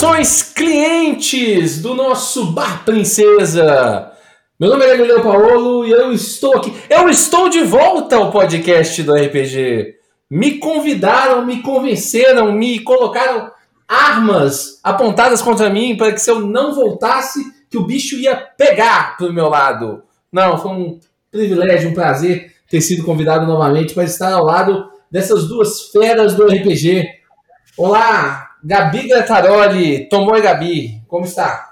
Saudações, clientes do nosso Bar Princesa! Meu nome é Galileu Paolo e eu estou aqui. Eu estou de volta ao podcast do RPG. Me convidaram, me convenceram, me colocaram armas apontadas contra mim para que se eu não voltasse, que o bicho ia pegar pro meu lado. Não, foi um privilégio, um prazer ter sido convidado novamente para estar ao lado dessas duas feras do RPG. Olá, Gabi Grataroli, tomou e Gabi, como está?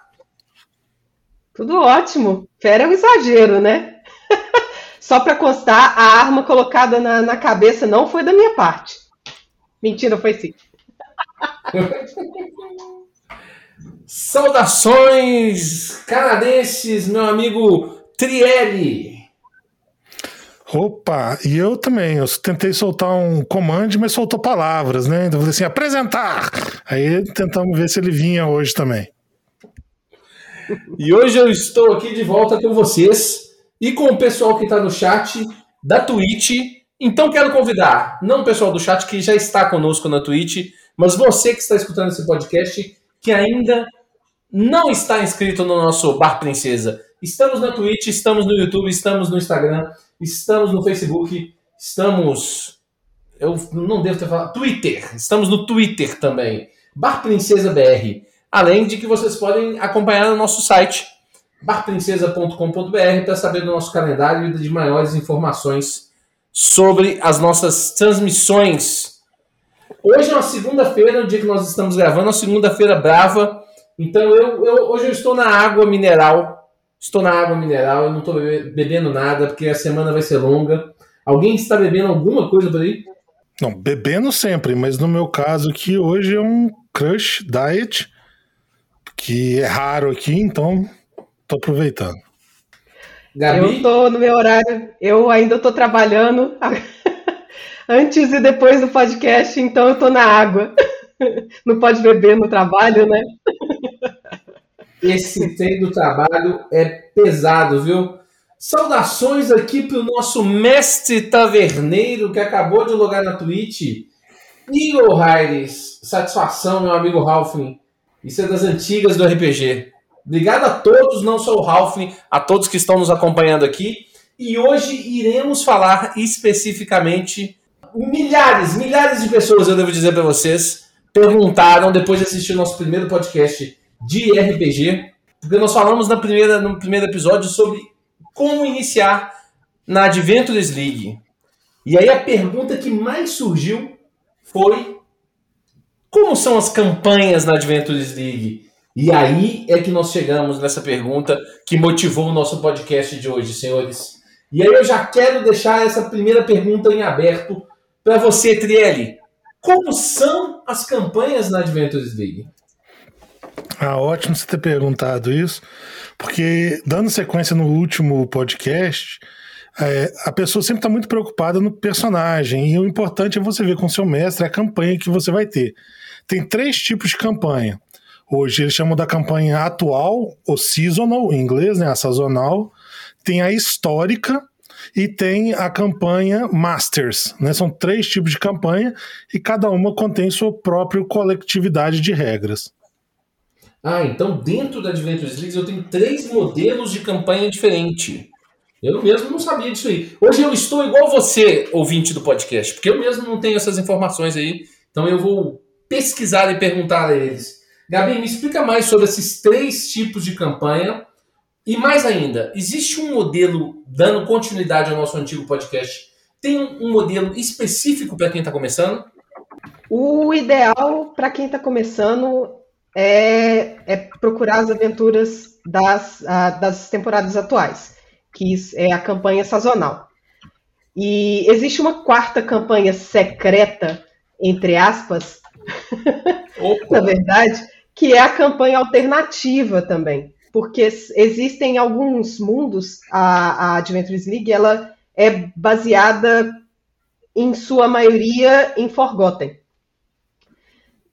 Tudo ótimo. Fera é um exagero, né? Só para constar, a arma colocada na, na, cabeça não foi da minha parte. Mentira, foi sim. Saudações canadenses, meu amigo Trielli. Opa, e eu também. Eu tentei soltar um comando, mas soltou palavras, né? Então eu falei assim: apresentar! Aí tentamos ver se ele vinha hoje também. E hoje eu estou aqui de volta com vocês e com o pessoal que está no chat da Twitch. Então quero convidar, não o pessoal do chat que já está conosco na Twitch, mas você que está escutando esse podcast que ainda não está inscrito no nosso Bar Princesa. Estamos na Twitch, estamos no YouTube, estamos no Instagram Estamos no Facebook, estamos. Eu não devo ter falado. Twitter. Estamos no Twitter também. Bar Princesa BR. Além de que vocês podem acompanhar no nosso site, barprincesa.com.br, para saber do nosso calendário e de maiores informações sobre as nossas transmissões. Hoje é uma segunda-feira, o dia que nós estamos gravando, uma segunda-feira brava. Então eu, eu, hoje eu estou na água mineral Estou na água mineral, eu não estou bebendo nada, porque a semana vai ser longa. Alguém está bebendo alguma coisa por aí? Não, bebendo sempre, mas no meu caso aqui hoje é um Crush Diet, que é raro aqui, então estou aproveitando. Gabi? Eu estou no meu horário, eu ainda estou trabalhando antes e depois do podcast, então eu estou na água. Não pode beber no trabalho, né? Esse trem do trabalho é pesado, viu? Saudações aqui para o nosso mestre taverneiro que acabou de logar na Twitch. Igor Aires, satisfação, meu amigo Ralphin. Isso é das antigas do RPG. Obrigado a todos, não só o Ralphin, a todos que estão nos acompanhando aqui. E hoje iremos falar especificamente milhares, milhares de pessoas, eu devo dizer para vocês, perguntaram depois de assistir o nosso primeiro podcast de RPG, porque nós falamos na primeira, no primeiro episódio sobre como iniciar na Adventures League. E aí a pergunta que mais surgiu foi como são as campanhas na Adventures League? E aí é que nós chegamos nessa pergunta que motivou o nosso podcast de hoje, senhores. E aí eu já quero deixar essa primeira pergunta em aberto para você, Trielli. Como são as campanhas na Adventures League? Ah, ótimo você ter perguntado isso, porque dando sequência no último podcast, é, a pessoa sempre está muito preocupada no personagem, e o importante é você ver com seu mestre a campanha que você vai ter. Tem três tipos de campanha. Hoje eles chamam da campanha atual, ou seasonal, em inglês, né, a sazonal. Tem a histórica, e tem a campanha Masters. Né? São três tipos de campanha e cada uma contém sua própria coletividade de regras. Ah, então dentro da Adventures League eu tenho três modelos de campanha diferente. Eu mesmo não sabia disso aí. Hoje eu estou igual você, ouvinte do podcast, porque eu mesmo não tenho essas informações aí. Então eu vou pesquisar e perguntar a eles. Gabi, me explica mais sobre esses três tipos de campanha. E mais ainda, existe um modelo, dando continuidade ao nosso antigo podcast, tem um modelo específico para quem está começando? O ideal para quem está começando é, é procurar as aventuras das, a, das temporadas atuais, que é a campanha sazonal. E existe uma quarta campanha secreta, entre aspas, na verdade, que é a campanha alternativa também. Porque existem alguns mundos, a, a Adventures League ela é baseada, em sua maioria, em Forgotten.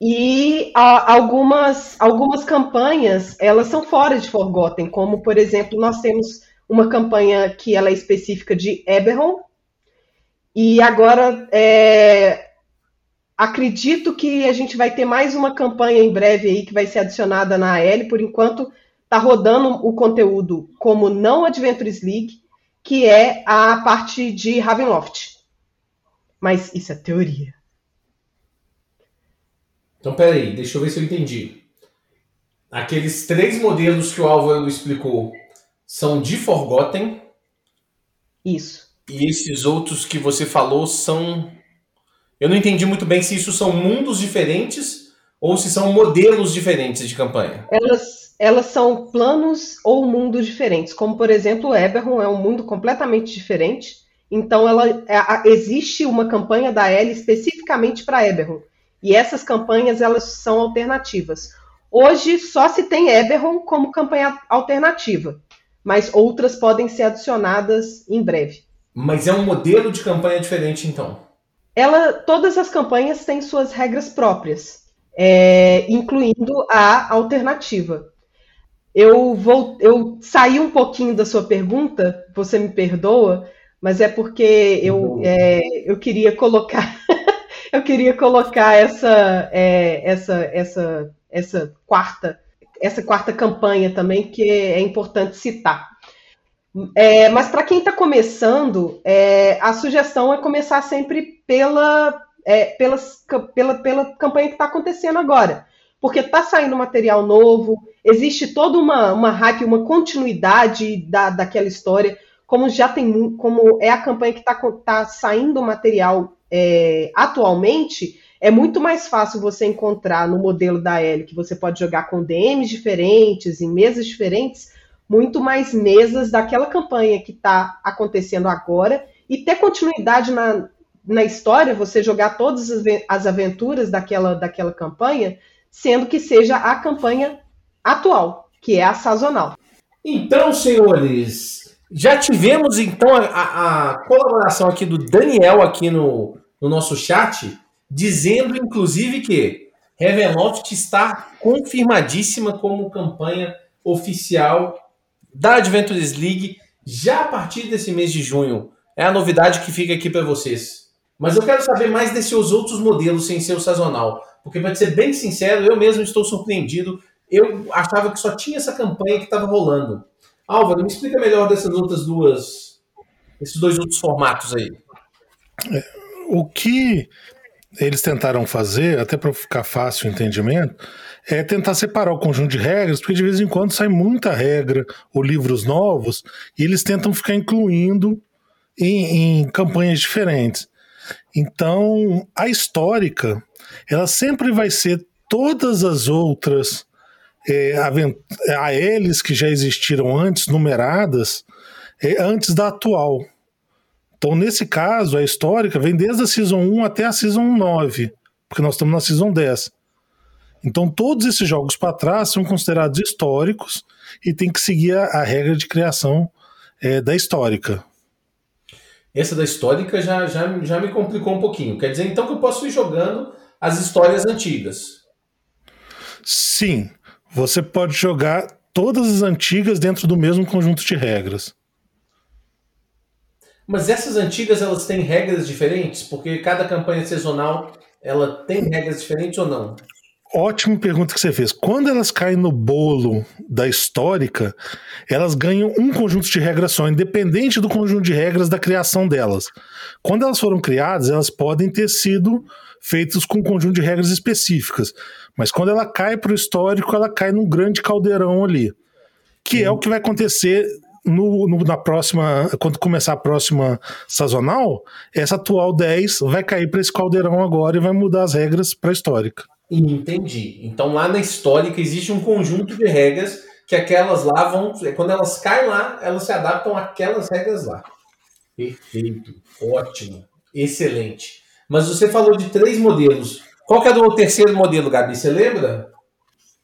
E a, algumas, algumas campanhas, elas são fora de Forgotten, como, por exemplo, nós temos uma campanha que ela é específica de Eberron, e agora é, acredito que a gente vai ter mais uma campanha em breve aí que vai ser adicionada na AL. Por enquanto, está rodando o conteúdo como não Adventures League, que é a parte de Ravenloft. Mas isso é teoria. Então, peraí, deixa eu ver se eu entendi. Aqueles três modelos que o Álvaro explicou são de Forgotten. Isso. E esses outros que você falou são. Eu não entendi muito bem se isso são mundos diferentes ou se são modelos diferentes de campanha. Elas, elas são planos ou mundos diferentes. Como, por exemplo, o Eberron é um mundo completamente diferente. Então, ela, é, existe uma campanha da Ellie especificamente para Eberron. E essas campanhas elas são alternativas. Hoje só se tem Eberron como campanha alternativa, mas outras podem ser adicionadas em breve. Mas é um modelo de campanha diferente, então? Ela, todas as campanhas têm suas regras próprias, é, incluindo a alternativa. Eu vou, eu saí um pouquinho da sua pergunta, você me perdoa, mas é porque eu, é, eu queria colocar eu queria colocar essa, é, essa, essa, essa quarta, essa quarta campanha também que é importante citar. É, mas para quem está começando, é, a sugestão é começar sempre pela, é, pela, pela campanha que está acontecendo agora. Porque está saindo material novo, existe toda uma, uma hype, uma continuidade da, daquela história, como já tem, como é a campanha que está tá saindo material é, atualmente, é muito mais fácil você encontrar no modelo da L, que você pode jogar com DMs diferentes, em mesas diferentes, muito mais mesas daquela campanha que está acontecendo agora e ter continuidade na, na história, você jogar todas as aventuras daquela, daquela campanha, sendo que seja a campanha atual, que é a sazonal. Então, senhores, já tivemos então a, a colaboração aqui do Daniel aqui no, no nosso chat, dizendo inclusive que Ravenloft está confirmadíssima como campanha oficial da Adventures League já a partir desse mês de junho. É a novidade que fica aqui para vocês. Mas eu quero saber mais desses outros modelos sem ser o sazonal. Porque, para ser bem sincero, eu mesmo estou surpreendido. Eu achava que só tinha essa campanha que estava rolando. Álvaro, me explica melhor dessas outras duas, esses dois outros formatos aí. É, o que eles tentaram fazer, até para ficar fácil o entendimento, é tentar separar o conjunto de regras, porque de vez em quando sai muita regra ou livros novos, e eles tentam ficar incluindo em, em campanhas diferentes. Então, a histórica, ela sempre vai ser todas as outras é, ALs que já existiram antes, numeradas, é, antes da atual. Então, nesse caso, a histórica vem desde a Season 1 até a Season 9, porque nós estamos na Season 10. Então, todos esses jogos para trás são considerados históricos e tem que seguir a, a regra de criação é, da histórica. Essa da histórica já, já, já me complicou um pouquinho. Quer dizer, então, que eu posso ir jogando as histórias antigas. Sim, você pode jogar todas as antigas dentro do mesmo conjunto de regras. Mas essas antigas elas têm regras diferentes? Porque cada campanha sazonal ela tem regras diferentes ou não? Ótima pergunta que você fez. Quando elas caem no bolo da histórica, elas ganham um conjunto de regras só, independente do conjunto de regras da criação delas. Quando elas foram criadas, elas podem ter sido feitas com um conjunto de regras específicas. Mas quando ela cai para o histórico, ela cai num grande caldeirão ali. Que é o que vai acontecer no, no, na próxima, quando começar a próxima sazonal, essa atual 10 vai cair para esse caldeirão agora e vai mudar as regras para histórica. Entendi. Então lá na histórica existe um conjunto de regras que aquelas lá vão, quando elas caem lá, elas se adaptam àquelas regras lá. Perfeito, ótimo, excelente. Mas você falou de três modelos. Qual que é o terceiro modelo, Gabi? Você lembra?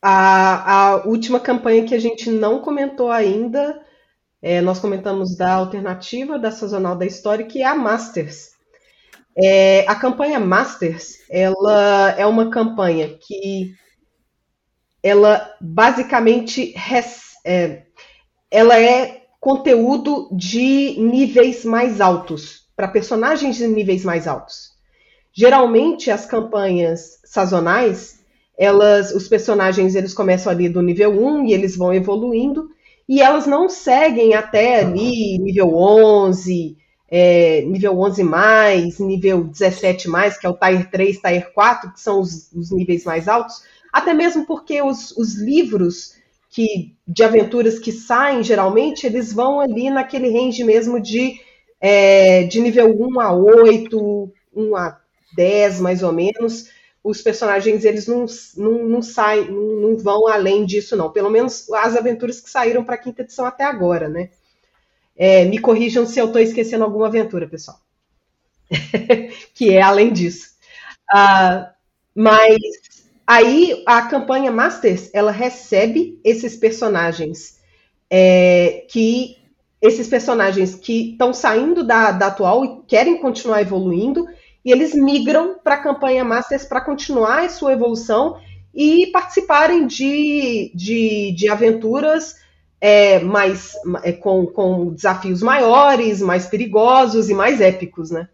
A, a última campanha que a gente não comentou ainda é, nós comentamos da alternativa da sazonal da história, que é a Masters. É, a campanha Masters, ela é uma campanha que ela basicamente res, é, ela é conteúdo de níveis mais altos, para personagens de níveis mais altos. Geralmente as campanhas sazonais, elas, os personagens eles começam ali do nível 1 e eles vão evoluindo e elas não seguem até ali nível 11, é, nível 11 mais, nível 17 mais, que é o Tier 3, Tier 4, que são os, os níveis mais altos, até mesmo porque os, os livros que de aventuras que saem, geralmente, eles vão ali naquele range mesmo de, é, de nível 1 a 8, 1 a 10, mais ou menos. Os personagens, eles não, não, não saem, não, não vão além disso, não. Pelo menos as aventuras que saíram para a quinta edição até agora, né? É, me corrijam se eu estou esquecendo alguma aventura, pessoal. que é além disso. Uh, mas aí a campanha Masters ela recebe esses personagens é, que esses personagens que estão saindo da, da atual e querem continuar evoluindo e eles migram para a campanha Masters para continuar a sua evolução e participarem de, de, de aventuras é, mais é, com, com desafios maiores, mais perigosos e mais épicos, né?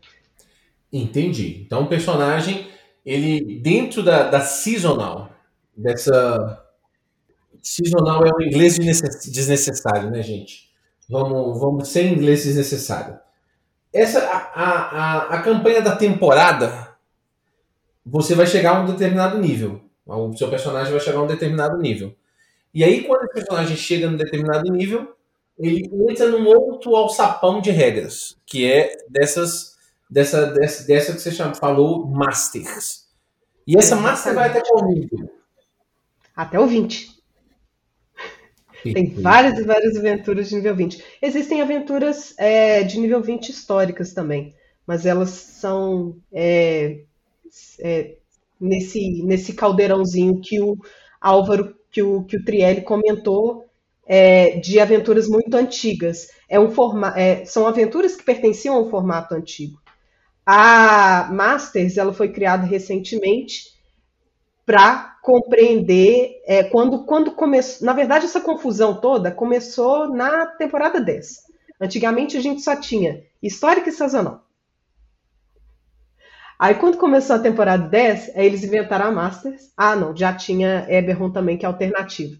Entendi. Então o personagem, ele dentro da, da seasonal, dessa seasonal é o inglês desnecessário, né, gente? Vamos, vamos sem inglês desnecessário. Essa a, a, a, campanha da temporada, você vai chegar a um determinado nível. O seu personagem vai chegar a um determinado nível. E aí, quando o personagem chega num determinado nível, ele entra num outro alçapão de regras, que é dessas, dessa, dessa, dessa que você chama, falou, Masters. E essa Master vai até qual nível? Até o 20. Tem várias e várias aventuras de nível 20. Existem aventuras é, de nível 20 históricas também, mas elas são é, é, nesse, nesse caldeirãozinho que o Álvaro que o, que o Trielli comentou é, de aventuras muito antigas. É um forma, é, são aventuras que pertenciam ao formato antigo. A Masters ela foi criada recentemente para compreender é, quando, quando começou. Na verdade, essa confusão toda começou na temporada 10. Antigamente a gente só tinha histórica e sazonal. Aí quando começou a temporada 10, aí eles inventaram a Masters. Ah, não, já tinha Eberron também, que é alternativo.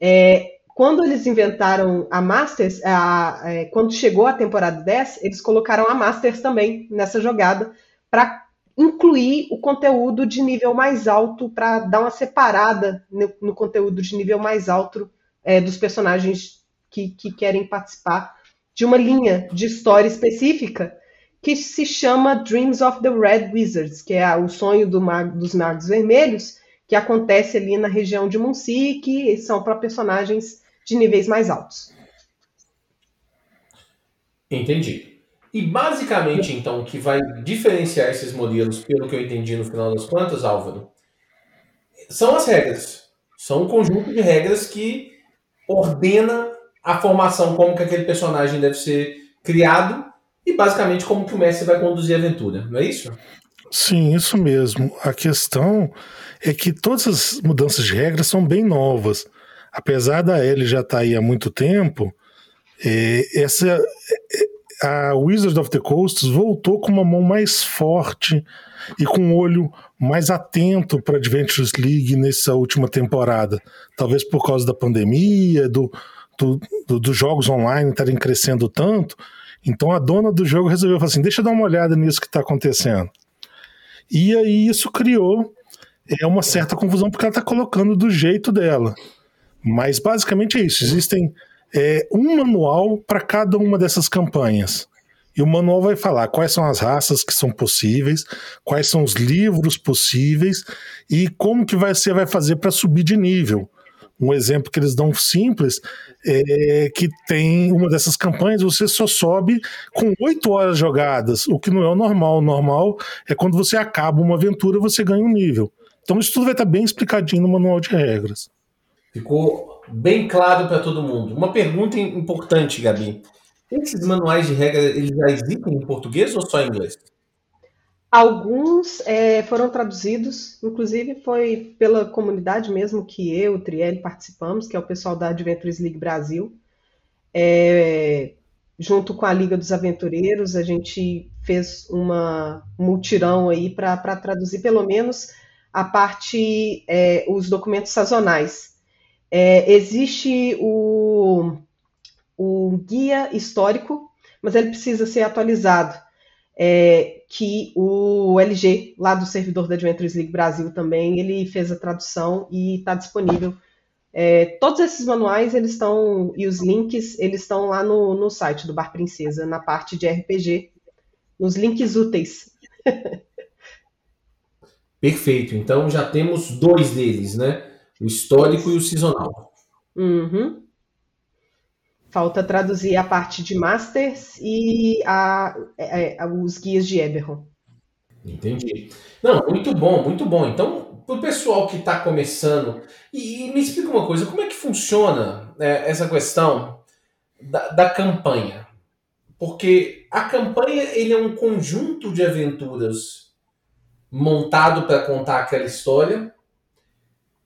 É, quando eles inventaram a Masters, a, é, quando chegou a temporada 10, eles colocaram a Masters também nessa jogada para incluir o conteúdo de nível mais alto, para dar uma separada no, no, conteúdo de nível mais alto é, dos personagens que, que querem participar de uma linha de história específica que se chama Dreams of the Red Wizards, que é o sonho do dos magos vermelhos, que acontece ali na região de Muncie, que são para personagens de níveis mais altos. Entendi. E basicamente, então, o que vai diferenciar esses modelos, pelo que eu entendi no final das contas, Álvaro, são as regras. São um conjunto de regras que ordena a formação, como que aquele personagem deve ser criado e basicamente como que o Messi vai conduzir a aventura, não é isso? Sim, isso mesmo. A questão é que todas as mudanças de regras são bem novas. Apesar da L já estar tá aí há muito tempo, é, essa é, a Wizard of the Coast voltou com uma mão mais forte e com um olho mais atento para a Adventures League nessa última temporada. Talvez por causa da pandemia, do, do, do dos jogos online estarem crescendo tanto, então a dona do jogo resolveu falar assim: deixa eu dar uma olhada nisso que está acontecendo. E aí isso criou é uma certa confusão porque ela está colocando do jeito dela. Mas basicamente é isso: existem é, um manual para cada uma dessas campanhas. E o manual vai falar quais são as raças que são possíveis, quais são os livros possíveis e como que você vai fazer para subir de nível. Um exemplo que eles dão simples é que tem uma dessas campanhas, você só sobe com oito horas jogadas, o que não é o normal. O normal é quando você acaba uma aventura, você ganha um nível. Então isso tudo vai estar bem explicadinho no manual de regras. Ficou bem claro para todo mundo. Uma pergunta importante, Gabi. Esses manuais de regras, eles já existem em português ou só em inglês? Alguns é, foram traduzidos, inclusive foi pela comunidade mesmo que eu, o Trielli, participamos, que é o pessoal da Adventures League Brasil. É, junto com a Liga dos Aventureiros, a gente fez uma multirão aí para traduzir pelo menos a parte, é, os documentos sazonais. É, existe o, o guia histórico, mas ele precisa ser atualizado. É, que o LG, lá do servidor da Adventures League Brasil também, ele fez a tradução e está disponível. É, todos esses manuais eles estão e os links eles estão lá no, no site do Bar Princesa, na parte de RPG, nos links úteis. Perfeito. Então já temos dois deles, né? O histórico e o sazonal. Uhum. Falta traduzir a parte de Masters e a, a, a, os guias de Eberron. Entendi. Não, muito bom, muito bom. Então, para o pessoal que está começando, e, e, me explica uma coisa, como é que funciona é, essa questão da, da campanha? Porque a campanha ele é um conjunto de aventuras montado para contar aquela história.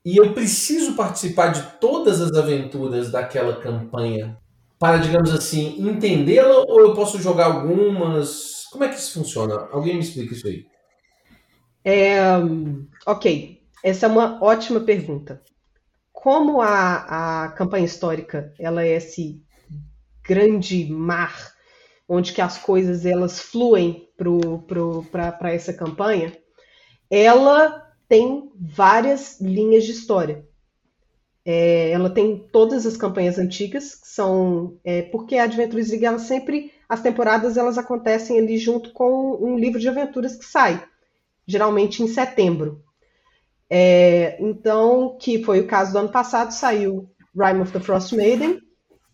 E eu preciso participar de todas as aventuras daquela campanha para, digamos assim, entendê-la ou eu posso jogar algumas? Como é que isso funciona? Alguém me explica isso aí. É, ok, essa é uma ótima pergunta. Como a, a campanha histórica ela é esse grande mar onde que as coisas elas fluem para essa campanha, ela tem várias linhas de história. É, ela tem todas as campanhas antigas, que são é, porque a Adventures League ela sempre as temporadas elas acontecem ali junto com um livro de aventuras que sai, geralmente em setembro. É, então, que foi o caso do ano passado, saiu Rime of the Frost Maiden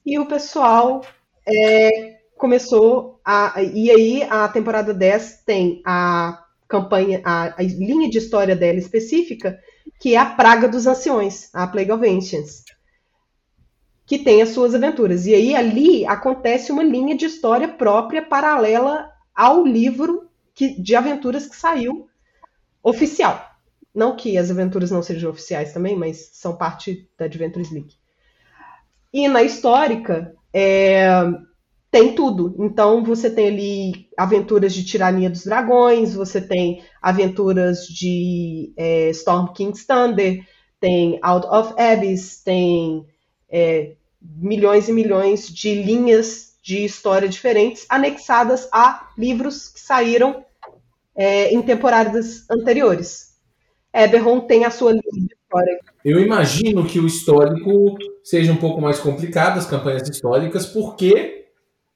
e o pessoal é, começou a. E aí, a temporada 10 tem a campanha, a, a, linha de história dela específica, que é a Praga dos Anciões, a Plague of Ancients, que tem as suas aventuras. E aí, ali acontece uma linha de história própria, paralela ao livro que, de aventuras que saiu oficial. Não que as aventuras não sejam oficiais também, mas são parte da Adventures League. E na histórica, é, tem tudo. Então você tem ali aventuras de Tirania dos Dragões, você tem aventuras de é, Storm King's Thunder, tem Out of Abyss, tem é, milhões e milhões de linhas de história diferentes anexadas a livros que saíram é, em temporadas anteriores. Eberron tem a sua linha de história. Eu imagino que o histórico seja um pouco mais complicado, as campanhas históricas, porque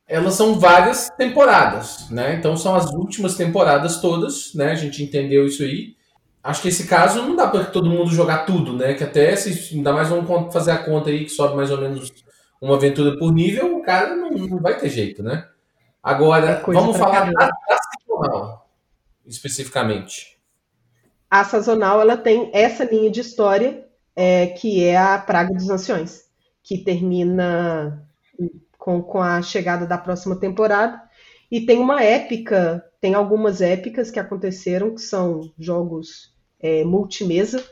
elas são várias temporadas, né? Então são as últimas temporadas todas, né? A gente entendeu isso aí. Acho que esse caso não dá para todo mundo jogar tudo, né? Que até se ainda mais vamos fazer a conta aí que sobe mais ou menos uma aventura por nível, o cara não, não vai ter jeito, né? Agora, é vamos falar da, da sazonal, especificamente. A sazonal ela tem essa linha de história é, que é a Praga dos Anciões, que termina com, com a chegada da próxima temporada. E tem uma épica, tem algumas épicas que aconteceram, que são jogos é, multimesa,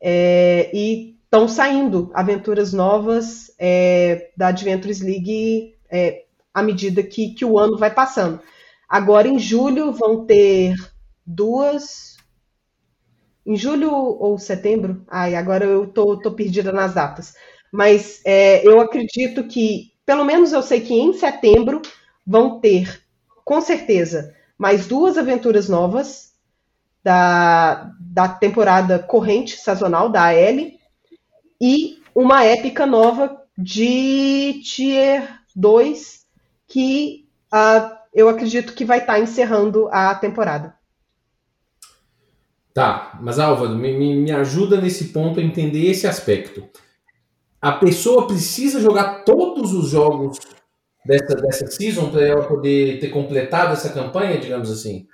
é, e estão saindo aventuras novas é, da Adventures League é, à medida que, que o ano vai passando. Agora, em julho, vão ter duas. Em julho ou setembro? Ai, agora eu tô, tô perdida nas datas. Mas é, eu acredito que pelo menos eu sei que em setembro vão ter, com certeza, mais duas aventuras novas da, da temporada corrente sazonal da AL e uma épica nova de Tier 2 que uh, eu acredito que vai estar tá encerrando a temporada. Tá, mas Álvaro, me, me ajuda nesse ponto a entender esse aspecto a pessoa precisa jogar todos os jogos dessa, dessa season para ela poder ter completado essa campanha, digamos assim?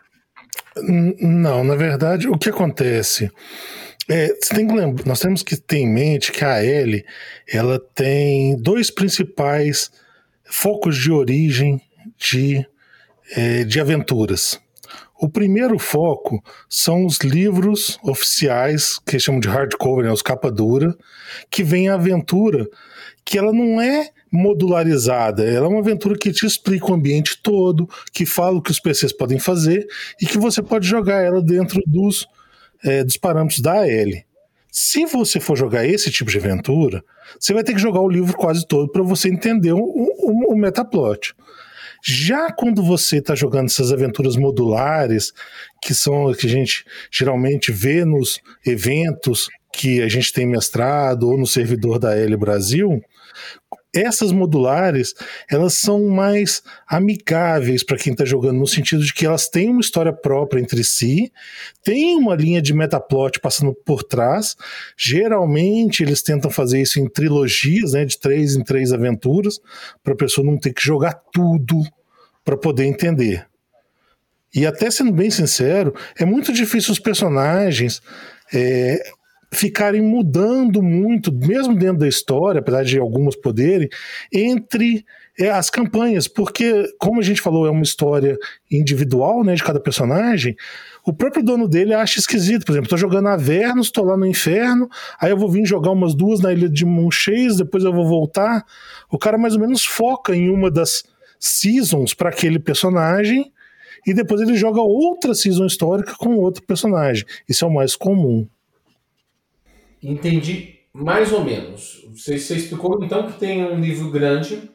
Não, na verdade, o que acontece? É, tem que lembrar, nós temos que ter em mente que a L ela tem dois principais focos de origem de, é, de aventuras. O primeiro foco são os livros oficiais, que chamam de hardcover, né, os capa dura, que vem a aventura, que ela não é modularizada, ela é uma aventura que te explica o ambiente todo, que fala o que os PCs podem fazer e que você pode jogar ela dentro dos, é, dos parâmetros da AL. Se você for jogar esse tipo de aventura, você vai ter que jogar o livro quase todo para você entender o, o, o metaplot. Já quando você está jogando essas aventuras modulares, que são que a gente geralmente vê nos eventos que a gente tem mestrado ou no servidor da L Brasil, essas modulares elas são mais amigáveis para quem está jogando no sentido de que elas têm uma história própria entre si, tem uma linha de metaplot passando por trás. Geralmente eles tentam fazer isso em trilogias, né, de três em três aventuras, para a pessoa não ter que jogar tudo para poder entender. E até sendo bem sincero, é muito difícil os personagens é, ficarem mudando muito, mesmo dentro da história, apesar de algumas poderem, entre é, as campanhas, porque, como a gente falou, é uma história individual né, de cada personagem. O próprio dono dele acha esquisito. Por exemplo, tô jogando Avernus, tô lá no inferno, aí eu vou vir jogar umas duas na ilha de Monchês, depois eu vou voltar. O cara mais ou menos foca em uma das seasons para aquele personagem e depois ele joga outra season histórica com outro personagem. Isso é o mais comum. Entendi mais ou menos. Você, você explicou então que tem um livro grande,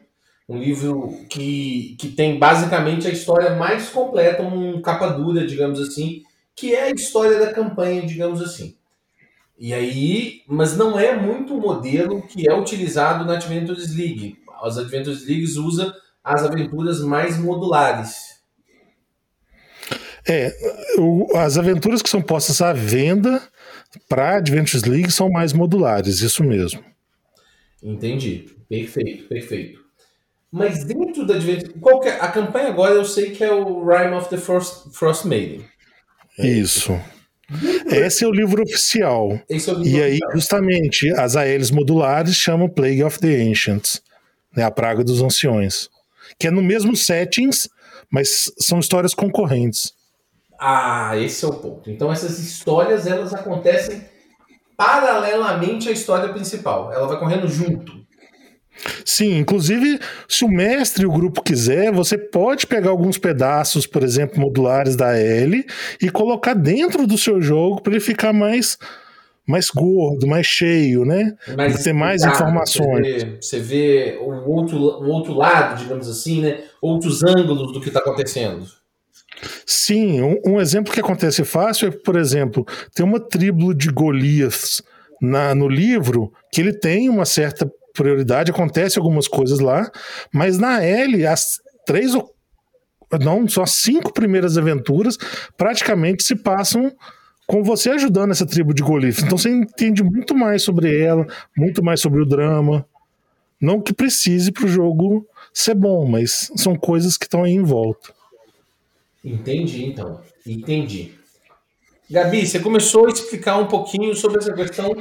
um livro que, que tem basicamente a história mais completa, um capa dura, digamos assim, que é a história da campanha, digamos assim. E aí, mas não é muito o modelo que é utilizado na Adventures League. As Adventures Leagues usa as aventuras mais modulares. É, as aventuras que são postas à venda para Adventures League são mais modulares, isso mesmo. Entendi. Perfeito, perfeito. Mas dentro da Adventures. Qual é, a campanha agora eu sei que é o Rime of the Frost, Frost Maiden. É isso. Esse é o livro oficial. É o livro e aí, justamente, as ALs modulares chamam Plague of the Ancients né, a Praga dos Anciões. Que é no mesmo settings, mas são histórias concorrentes. Ah, esse é o ponto. Então essas histórias elas acontecem paralelamente à história principal. Ela vai correndo junto. Sim, inclusive, se o mestre e o grupo quiser, você pode pegar alguns pedaços, por exemplo, modulares da L e colocar dentro do seu jogo para ele ficar mais mais gordo, mais cheio, né? Mais ter mais informações. Você vê, você vê o, outro, o outro lado, digamos assim, né? Outros ângulos do que está acontecendo. Sim, um, um, exemplo que acontece fácil é, por exemplo, tem uma tribo de Goliaths na, no livro que ele tem uma certa prioridade, acontece algumas coisas lá, mas na L, as três ou não, só cinco primeiras aventuras praticamente se passam com você ajudando essa tribo de Goliath. Então você entende muito mais sobre ela, muito mais sobre o drama. Não que precise para o jogo ser bom, mas são coisas que estão aí em volta. Entendi, então. Entendi. Gabi, você começou a explicar um pouquinho sobre essa questão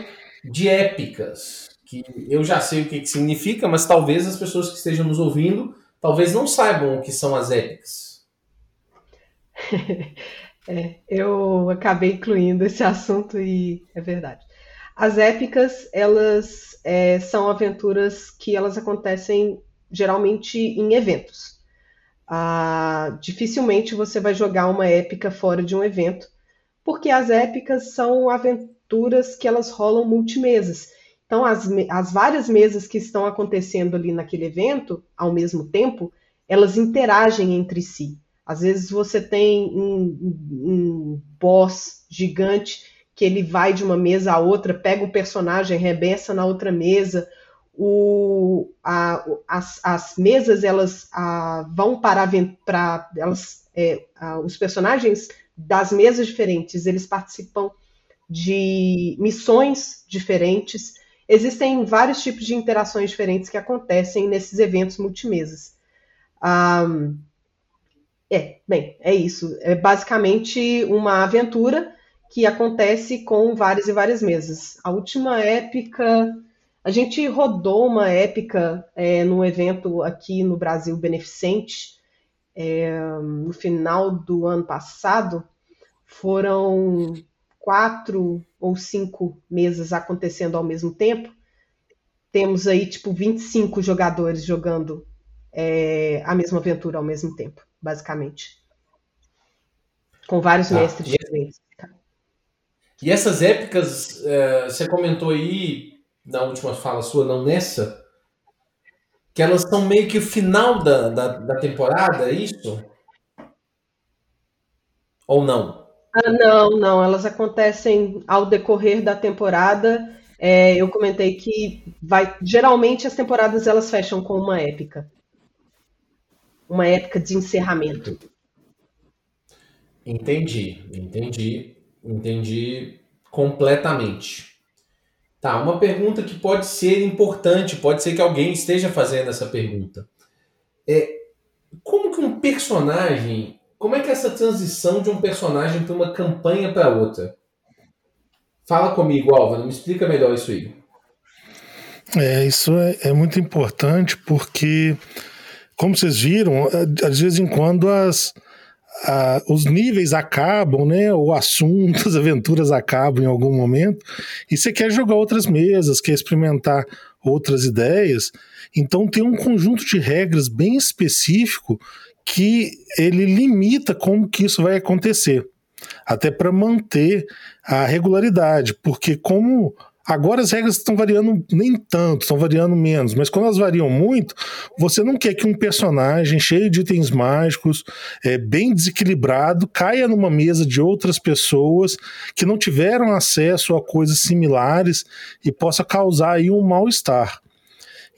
de épicas, que eu já sei o que, que significa, mas talvez as pessoas que estejam nos ouvindo talvez não saibam o que são as épicas. é, eu acabei incluindo esse assunto e é verdade. As épicas, elas é, são aventuras que elas acontecem geralmente em eventos. Ah, dificilmente você vai jogar uma épica fora de um evento, porque as épicas são aventuras que elas rolam multimesas. Então, as, as várias mesas que estão acontecendo ali naquele evento, ao mesmo tempo, elas interagem entre si. Às vezes você tem um, um boss gigante que ele vai de uma mesa a outra, pega o personagem, rebeça na outra mesa, o, a, as, as, mesas elas a, vão para, para elas, é, a, os personagens das mesas diferentes eles participam de missões diferentes. Existem vários tipos de interações diferentes que acontecem nesses eventos multimesas. Um, é, bem, é isso. É basicamente uma aventura que acontece com várias e várias mesas. A última épica a gente rodou uma épica é, num evento aqui no Brasil beneficente é, no final do ano passado, foram quatro ou cinco mesas acontecendo ao mesmo tempo. Temos aí, tipo, 25 jogadores jogando é, a mesma aventura ao mesmo tempo, basicamente. Com vários ah, mestres diferentes. E essas épicas, é, você comentou aí, na última fala sua, não nessa, que elas são meio que o final da, da, da temporada, é isso? Ou não? Ah, não, não, elas acontecem ao decorrer da temporada. É, eu comentei que vai, geralmente as temporadas elas fecham com uma épica, uma épica de encerramento. Entendi, entendi, entendi completamente. Tá, uma pergunta que pode ser importante, pode ser que alguém esteja fazendo essa pergunta. É como que um personagem, como é que é essa transição de um personagem para uma campanha para outra? Fala comigo, Álvaro, me explica melhor isso aí. É, isso é, é muito importante porque, como vocês viram, de vez em quando as, os níveis acabam, né? O assunto, as aventuras acabam em algum momento, e você quer jogar outras mesas, quer experimentar outras ideias. Então tem um conjunto de regras bem específico que ele limita como que isso vai acontecer, até para manter a regularidade, porque como Agora as regras estão variando nem tanto, estão variando menos, mas quando elas variam muito, você não quer que um personagem cheio de itens mágicos, é, bem desequilibrado, caia numa mesa de outras pessoas que não tiveram acesso a coisas similares e possa causar aí um mal-estar.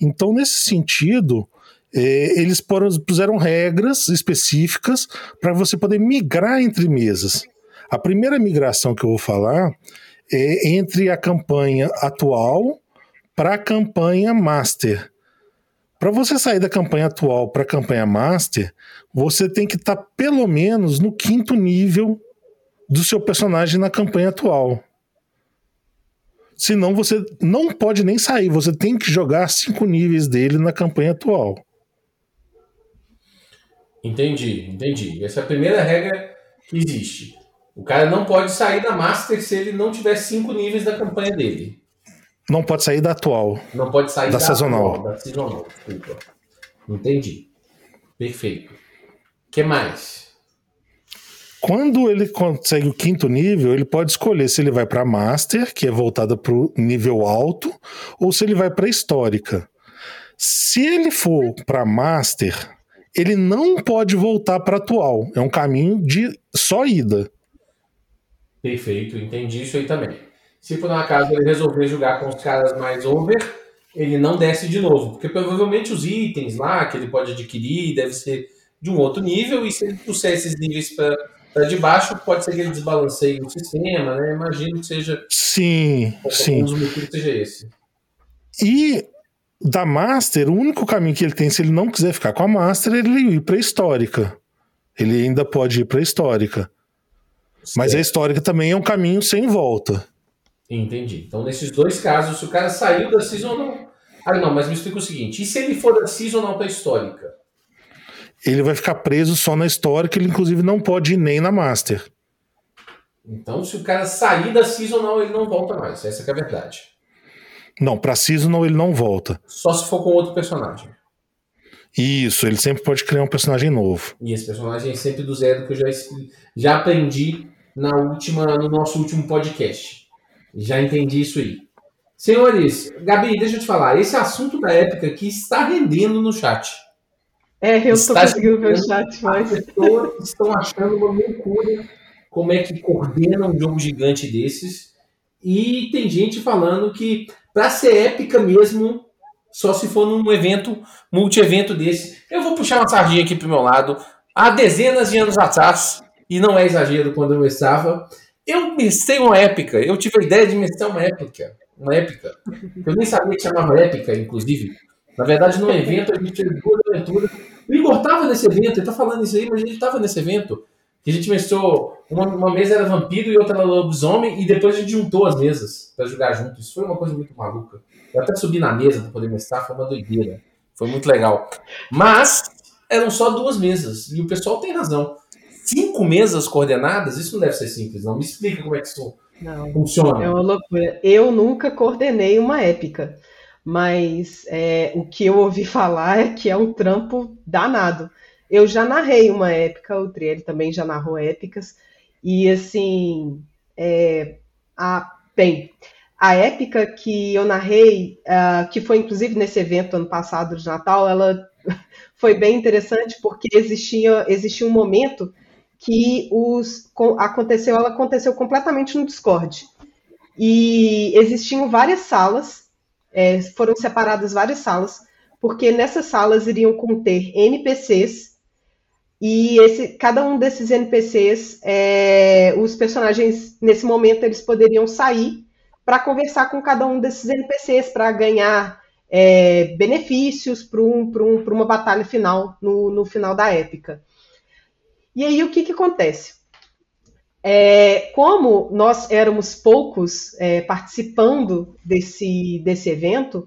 Então, nesse sentido, é, eles puseram regras específicas para você poder migrar entre mesas. A primeira migração que eu vou falar é, entre a campanha atual para a campanha Master. Para você sair da campanha atual para a campanha Master, você tem que estar tá pelo menos no quinto nível do seu personagem na campanha atual. Senão você não pode nem sair, você tem que jogar cinco níveis dele na campanha atual. Entendi, entendi. Essa é a primeira regra que existe. O cara não pode sair da Master se ele não tiver cinco níveis da campanha dele. Não pode sair da atual. Não pode sair da, da sazonal. Atual, da sazonal, desculpa. Entendi. Perfeito. O que mais? Quando ele consegue o quinto nível, ele pode escolher se ele vai para Master, que é voltada para o nível alto, ou se ele vai para Histórica. Se ele for para Master, ele não pode voltar para atual. É um caminho de só ida. Perfeito, entendi isso aí também. Se por um acaso ele resolver jogar com os caras mais over, ele não desce de novo, porque provavelmente os itens lá que ele pode adquirir deve ser de um outro nível, e se ele trouxer esses níveis para de baixo, pode ser que ele desbalanceie o sistema, né? Imagino que seja. Sim, sim. Um dos seja esse. E da Master, o único caminho que ele tem, se ele não quiser ficar com a Master, é ele ir para histórica. Ele ainda pode ir para histórica. Mas a histórica também é um caminho sem volta. Entendi. Então, nesses dois casos, se o cara saiu da seasonal. Ah, não, mas me explica o seguinte: e se ele for da seasonal para histórica? Ele vai ficar preso só na histórica, ele inclusive não pode ir nem na Master. Então, se o cara sair da seasonal, ele não volta mais. Essa é a verdade. Não, para seasonal ele não volta. Só se for com outro personagem. Isso, ele sempre pode criar um personagem novo. E esse personagem é sempre do zero que eu já, já aprendi na última, no nosso último podcast. Já entendi isso aí. Senhores, Gabi, deixa eu te falar, esse assunto da época aqui está rendendo no chat. É, eu estou conseguindo ver o chat, mas. As pessoas estão achando uma loucura como é que coordena um jogo gigante desses. E tem gente falando que, para ser épica mesmo, só se for num evento, multi-evento desse. Eu vou puxar uma sardinha aqui pro meu lado. Há dezenas de anos atrás, e não é exagero quando eu estava, eu mestrei uma épica. Eu tive a ideia de mestrar uma épica. Uma épica. Eu nem sabia que chamava épica, inclusive. Na verdade, num evento, a gente fez duas aventuras. O Igor estava nesse evento, ele tá falando isso aí, mas ele estava nesse evento. Que a gente mestrou. Uma, uma mesa era vampiro e outra era lobisomem, e depois a gente juntou as mesas para jogar junto. Isso foi uma coisa muito maluca. Eu até subi na mesa para poder mestrar, foi uma doideira. Foi muito legal. Mas eram só duas mesas. E o pessoal tem razão. Cinco mesas coordenadas, isso não deve ser simples, não. Me explica como é que isso não, funciona. É uma loucura. Eu nunca coordenei uma épica, mas é, o que eu ouvi falar é que é um trampo danado. Eu já narrei uma épica, o Triel também já narrou épicas, e assim, é, a, bem, a épica que eu narrei, uh, que foi inclusive nesse evento ano passado de Natal, ela foi bem interessante porque existia, existia um momento que os, aconteceu, ela aconteceu completamente no Discord. E existiam várias salas, é, foram separadas várias salas, porque nessas salas iriam conter NPCs e esse, cada um desses NPCs, é, os personagens nesse momento eles poderiam sair para conversar com cada um desses NPCs para ganhar é, benefícios para um, um, uma batalha final no, no, final da épica. E aí o que, que acontece? É, como nós éramos poucos é, participando desse, desse evento,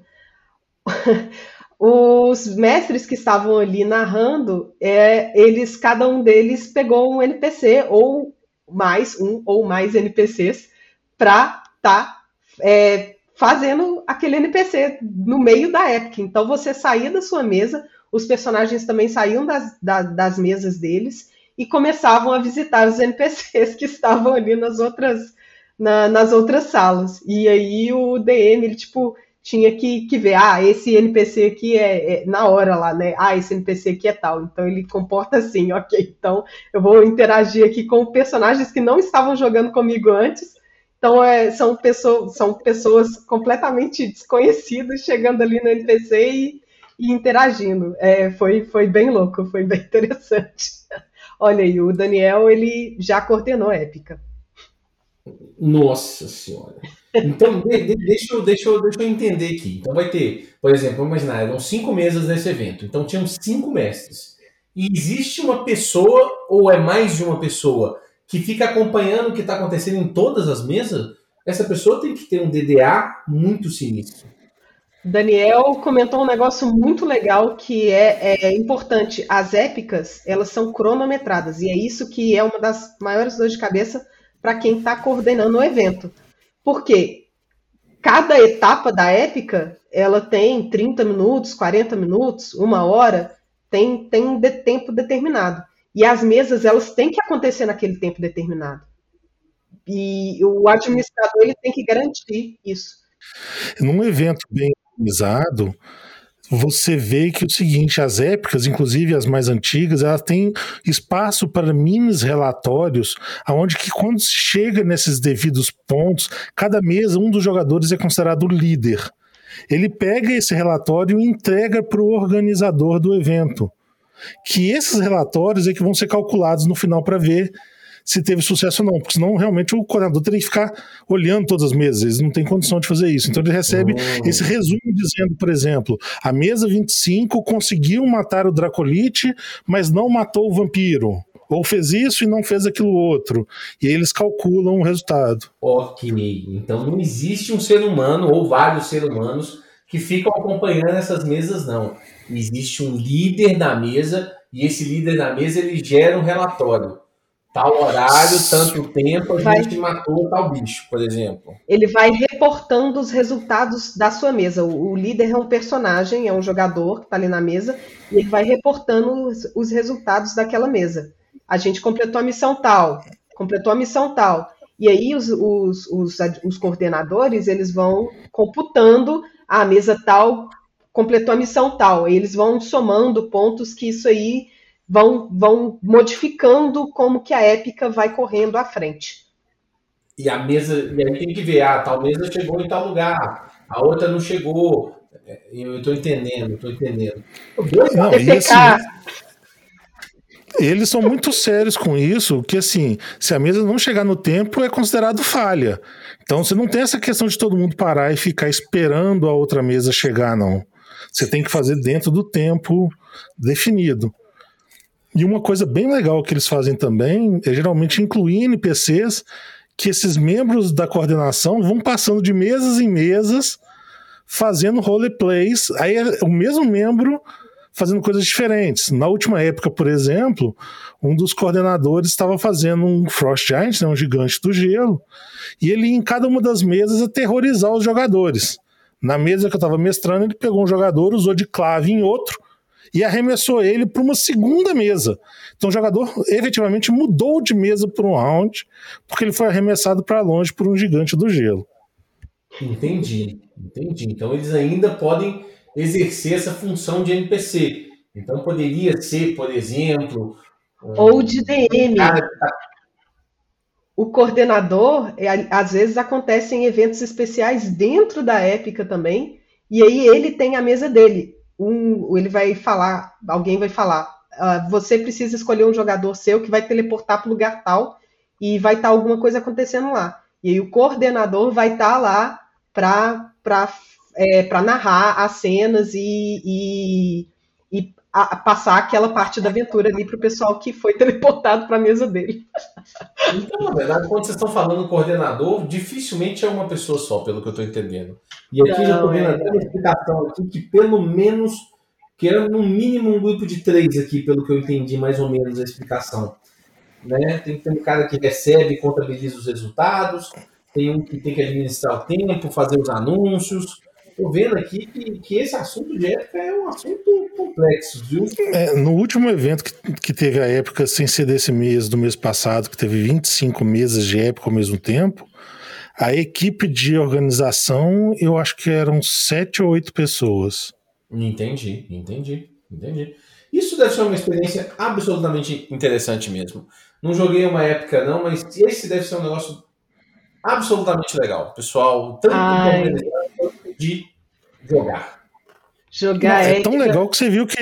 os mestres que estavam ali narrando, é, eles, cada um deles pegou um NPC ou mais um ou mais NPCs para tá, é, fazendo aquele NPC no meio da época. Então você saía da sua mesa, os personagens também saíam das, das, das mesas deles e começavam a visitar os NPCs que estavam ali nas outras, na, nas outras salas. E aí o DM, ele tipo tinha que, que ver, ah, esse NPC aqui é, é, na hora lá, né? Ah, esse NPC aqui é tal, então ele comporta assim, ok. Então eu vou interagir aqui com personagens que não estavam jogando comigo antes. Então é, são, pessoas, são pessoas completamente desconhecidas chegando ali no NPC e, e interagindo. É, foi, foi bem louco, foi bem interessante. Olha aí, o Daniel ele já coordenou a Épica. Nossa senhora. Então, de, de, deixa, eu, deixa, eu, deixa eu entender aqui. Então, vai ter, por exemplo, vamos imaginar, eram cinco mesas nesse evento. Então, tinham cinco mestres. E existe uma pessoa, ou é mais de uma pessoa, que fica acompanhando o que está acontecendo em todas as mesas? Essa pessoa tem que ter um DDA muito sinistro. Daniel comentou um negócio muito legal que é, é, importante. As épicas, elas são cronometradas. E é isso que é uma das maiores dores de cabeça para quem está coordenando o evento. Porque cada etapa da épica, ela tem 30 minutos, 40 minutos, uma hora, tem, tem um de tempo determinado. E as mesas, elas têm que acontecer naquele tempo determinado. E o administrador, ele tem que garantir isso. Num evento bem organizado, você vê que o seguinte, as épicas, inclusive as mais antigas, elas têm espaço para minis relatórios, aonde que quando se chega nesses devidos pontos, cada mesa um dos jogadores é considerado líder. Ele pega esse relatório e entrega para o organizador do evento. Que esses relatórios é que vão ser calculados no final para ver se teve sucesso ou não, porque senão realmente o coordenador teria que ficar olhando todas as mesas, eles não têm condição de fazer isso. Então ele recebe oh. esse resumo dizendo, por exemplo, a mesa 25 conseguiu matar o Dracolite, mas não matou o vampiro. Ou fez isso e não fez aquilo outro. E aí eles calculam o resultado. Ok. Então não existe um ser humano ou vários seres humanos que ficam acompanhando essas mesas, não. Existe um líder da mesa e esse líder da mesa ele gera um relatório tal horário, tanto tempo, a vai... gente matou tal bicho, por exemplo. Ele vai reportando os resultados da sua mesa. O, o líder é um personagem, é um jogador que está ali na mesa, e ele vai reportando os, os resultados daquela mesa. A gente completou a missão tal, completou a missão tal. E aí os, os, os, os coordenadores eles vão computando a mesa tal completou a missão tal. Eles vão somando pontos que isso aí vão, vão modificando como que a épica vai correndo à frente. E a mesa, e aí tem que ver, ah, tal mesa chegou em tal lugar, a outra não chegou. É, eu estou entendendo, estou entendendo. Não, e assim, eles são muito sérios com isso, que assim, se a mesa não chegar no tempo, é considerado falha. Então você não tem essa questão de todo mundo parar e ficar esperando a outra mesa chegar, não. Você tem que fazer dentro do tempo definido. E uma coisa bem legal que eles fazem também é geralmente incluir NPCs que esses membros da coordenação vão passando de mesas em mesas fazendo roleplays. Aí é o mesmo membro fazendo coisas diferentes. Na última época, por exemplo, um dos coordenadores estava fazendo um Frost Giant, né, um gigante do gelo, e ele em cada uma das mesas aterrorizar os jogadores. Na mesa que eu estava mestrando, ele pegou um jogador, usou de clave em outro e arremessou ele para uma segunda mesa. Então o jogador efetivamente mudou de mesa por um round, porque ele foi arremessado para longe por um gigante do gelo. Entendi, entendi. Então eles ainda podem exercer essa função de NPC. Então poderia ser, por exemplo. Ou de DM. Tá o coordenador, é, às vezes acontecem eventos especiais dentro da épica também, e aí ele tem a mesa dele. Um, ele vai falar, alguém vai falar, uh, você precisa escolher um jogador seu que vai teleportar para o lugar tal e vai estar tá alguma coisa acontecendo lá. E aí o coordenador vai estar tá lá para é, narrar as cenas e, e, e a, a passar aquela parte da aventura ali para o pessoal que foi teleportado para a mesa dele. Então, na verdade, quando vocês estão falando coordenador, dificilmente é uma pessoa só, pelo que eu estou entendendo. E aqui Não, já estou vendo é... até uma explicação aqui que pelo menos, que era no mínimo um grupo de três aqui, pelo que eu entendi mais ou menos a explicação. Né? Tem que ter um cara que recebe e contabiliza os resultados, tem um que tem que administrar o tempo, fazer os anúncios. Estou vendo aqui que, que, esse assunto de época é um assunto complexo, viu? É, no último evento que, que teve a época, sem ser desse mês, do mês passado, que teve 25 mesas de época ao mesmo tempo, a equipe de organização, eu acho que eram sete ou oito pessoas. Entendi, entendi, entendi. Isso deve ser uma experiência absolutamente interessante mesmo. Não joguei uma época, não, mas esse deve ser um negócio absolutamente legal. Pessoal, tanto Ai. De jogar. Jogar é, é tão legal que você viu que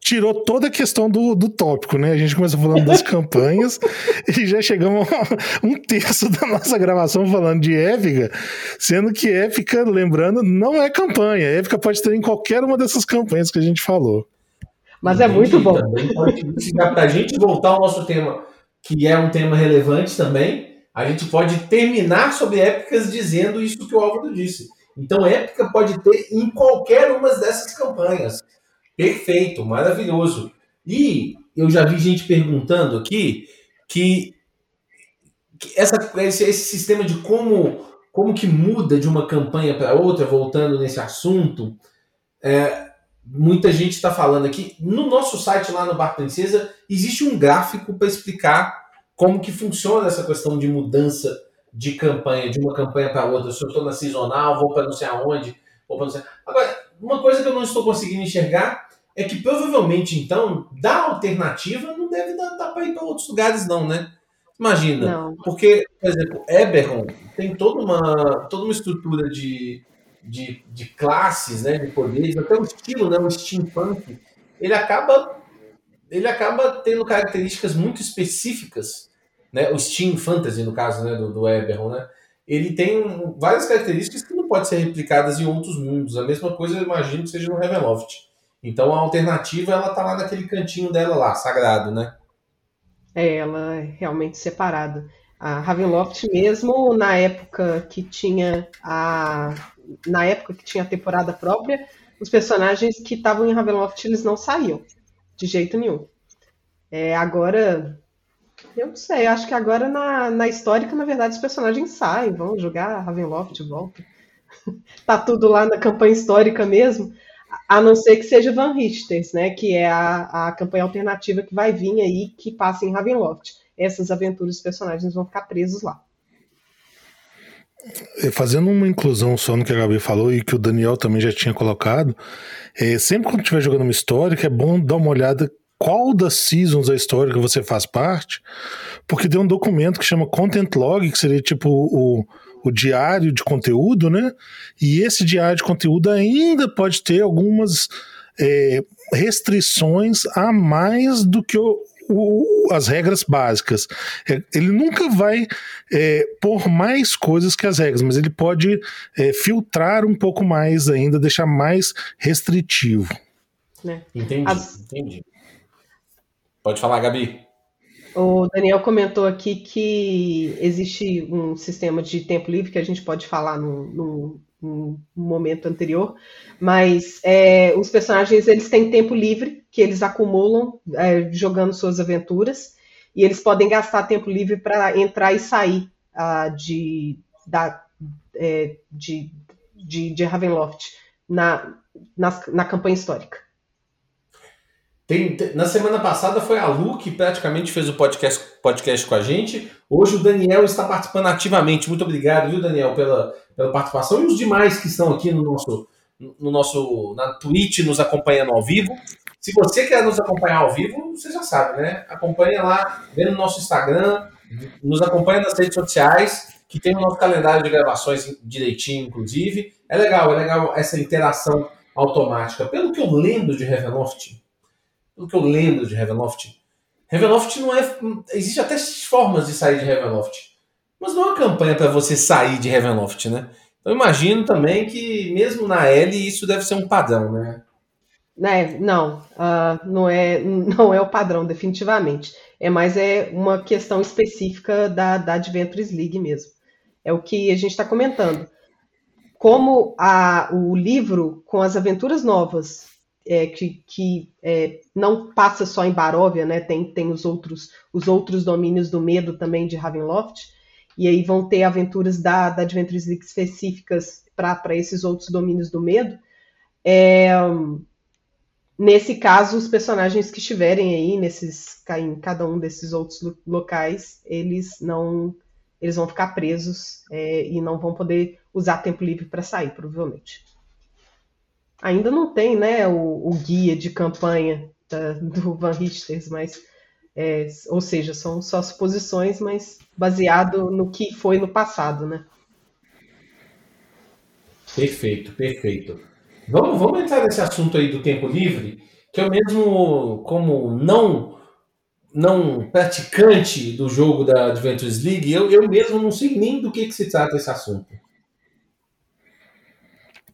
tirou toda a questão do, do tópico, né? A gente começou falando das campanhas e já chegamos a um terço da nossa gravação falando de épica, sendo que épica, lembrando, não é campanha. Épica pode ter em qualquer uma dessas campanhas que a gente falou. Mas é muito bom. Para a gente voltar ao nosso tema, que é um tema relevante também, a gente pode terminar sobre épicas dizendo isso que o Álvaro disse. Então, épica pode ter em qualquer uma dessas campanhas. Perfeito, maravilhoso. E eu já vi gente perguntando aqui que, que essa, esse, esse, sistema de como, como que muda de uma campanha para outra, voltando nesse assunto, é, muita gente está falando aqui. No nosso site lá no Bar Princesa, existe um gráfico para explicar como que funciona essa questão de mudança de campanha, de uma campanha para outra. Se eu estou na seasonal, vou para não sei aonde, vou para não sei... Agora, uma coisa que eu não estou conseguindo enxergar é que provavelmente, então, da alternativa não deve dar, dar para ir para outros lugares, não, né? Imagina. Não. Porque, por exemplo, Eberron tem toda uma, toda uma estrutura de, de, de classes, né, de poderes, até o estilo, né, o steampunk, ele acaba ele acaba tendo características muito específicas né, o Steam Fantasy, no caso né, do, do Eberron, né, ele tem várias características que não podem ser replicadas em outros mundos. A mesma coisa eu imagino que seja no Ravenloft. Então a alternativa ela tá lá naquele cantinho dela lá, sagrado, né? É, ela é realmente separada. A Ravenloft mesmo na época que tinha a na época que tinha a temporada própria, os personagens que estavam em Ravenloft eles não saíam de jeito nenhum. É, agora eu não sei, acho que agora na, na histórica, na verdade, os personagens saem, vão jogar Ravenloft de volta. tá tudo lá na campanha histórica mesmo, a não ser que seja Van Richters, né? Que é a, a campanha alternativa que vai vir aí, que passa em Ravenloft. Essas aventuras dos personagens vão ficar presos lá. É, fazendo uma inclusão só no que a Gabi falou e que o Daniel também já tinha colocado, é, sempre quando estiver jogando uma história, é bom dar uma olhada qual das seasons da história que você faz parte, porque tem um documento que chama Content Log, que seria tipo o, o diário de conteúdo, né? E esse diário de conteúdo ainda pode ter algumas é, restrições a mais do que o, o, as regras básicas. É, ele nunca vai é, pôr mais coisas que as regras, mas ele pode é, filtrar um pouco mais ainda, deixar mais restritivo. Né? Entendi, as, entendi. Pode falar, Gabi. O Daniel comentou aqui que existe um sistema de tempo livre que a gente pode falar no, no, momento anterior, mas é, os personagens eles têm tempo livre que eles acumulam é, jogando suas aventuras e eles podem gastar tempo livre para entrar e sair uh, de, da, é, de, de, de Ravenloft na, na, na campanha histórica. Tem, na semana passada foi a Lu que praticamente fez o podcast, podcast com a gente. Hoje o Daniel está participando ativamente. Muito obrigado, viu, Daniel, pela, pela participação. E os demais que estão aqui no nosso, no nosso na Twitch nos acompanhando ao vivo. Se você quer nos acompanhar ao vivo, você já sabe, né? Acompanha lá, vê no nosso Instagram, nos acompanha nas redes sociais, que tem o nosso calendário de gravações direitinho, inclusive. É legal, é legal essa interação automática. Pelo que eu lembro de Ravenloft, do que eu lembro de Ravenloft. Ravenloft não é. Existe até formas de sair de Ravenloft. Mas não é uma campanha para você sair de Ravenloft, né? Então imagino também que mesmo na L isso deve ser um padrão, né? É, não, uh, não, é, não é o padrão, definitivamente. É mais é uma questão específica da, da Adventures League mesmo. É o que a gente está comentando. Como a, o livro com as aventuras novas é, que, que é, não passa só em Baróvia, né? Tem, tem os outros os outros domínios do medo também de Ravenloft. E aí vão ter aventuras da, da Adventures League específicas para esses outros domínios do medo. É, nesse caso, os personagens que estiverem aí nesses, em cada um desses outros locais, eles não eles vão ficar presos é, e não vão poder usar tempo livre para sair, provavelmente ainda não tem né, o, o guia de campanha da, do Van Richters, mas é, ou seja, são só suposições, mas baseado no que foi no passado, né? Perfeito, perfeito. Vamos, vamos entrar nesse assunto aí do tempo livre, que eu mesmo, como não não praticante do jogo da Adventures League, eu, eu mesmo não sei nem do que, que se trata esse assunto.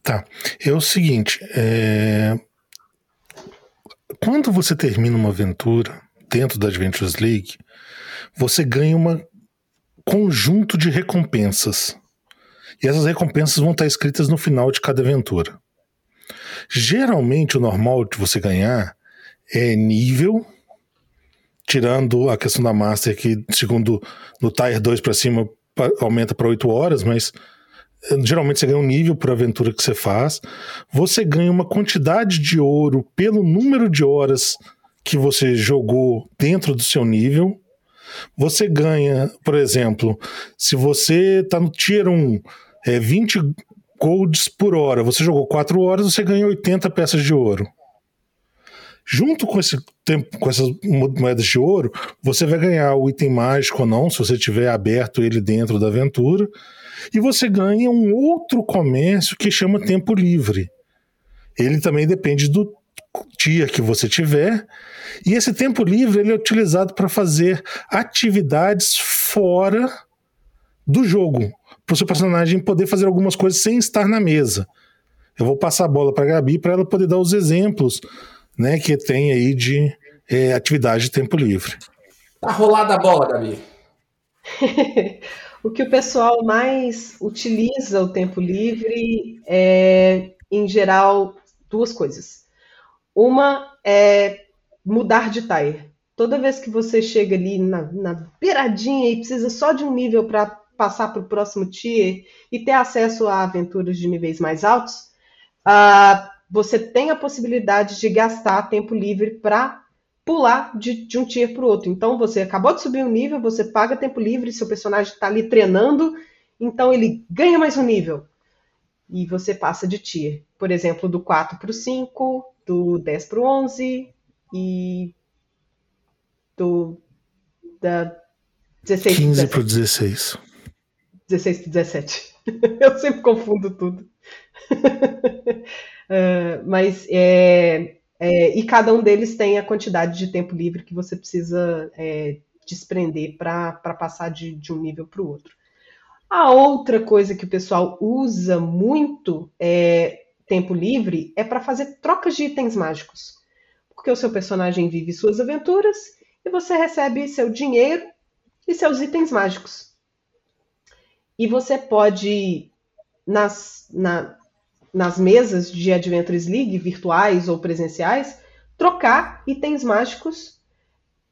Tá. É o seguinte: é... quando você termina uma aventura dentro da Adventures League, você ganha um conjunto de recompensas. E essas recompensas vão estar escritas no final de cada aventura. Geralmente, o normal de você ganhar é nível, tirando a questão da Master, que, segundo no Tier 2 para cima, aumenta para 8 horas, mas geralmente você ganha um nível por aventura que você faz, você ganha uma quantidade de ouro pelo número de horas que você jogou dentro do seu nível. Você ganha, por exemplo, se você está no Tier 1, é 20 golds por hora, você jogou 4 horas, você ganha 80 peças de ouro. Junto com esse tempo, com essas moedas de ouro, você vai ganhar o item mágico ou não, se você tiver aberto ele dentro da aventura e você ganha um outro comércio que chama tempo livre. Ele também depende do dia que você tiver. E esse tempo livre ele é utilizado para fazer atividades fora do jogo, para o seu personagem poder fazer algumas coisas sem estar na mesa. Eu vou passar a bola para a Gabi para ela poder dar os exemplos né, que tem aí de é, atividade de tempo livre. Tá rolada a bola, Gabi. o que o pessoal mais utiliza o tempo livre é, em geral, duas coisas. Uma é mudar de tire. Toda vez que você chega ali na, na beiradinha e precisa só de um nível para passar para o próximo tier e ter acesso a aventuras de níveis mais altos, uh, você tem a possibilidade de gastar tempo livre para pular de, de um tier para o outro. Então, você acabou de subir um nível, você paga tempo livre, seu personagem está ali treinando, então ele ganha mais um nível. E você passa de tier. Por exemplo, do 4 para o 5, do 10 para o 11 e do da 16 15 para o 16. 16 para 17. Eu sempre confundo tudo. uh, mas é, é, e cada um deles tem a quantidade de tempo livre que você precisa é, desprender para passar de, de, um nível para o outro. A outra coisa que o pessoal usa muito é, tempo livre é para fazer trocas de itens mágicos. Porque o seu personagem vive suas aventuras e você recebe seu dinheiro e seus itens mágicos. E você pode, nas, na, nas mesas de Adventures League, virtuais ou presenciais, trocar itens mágicos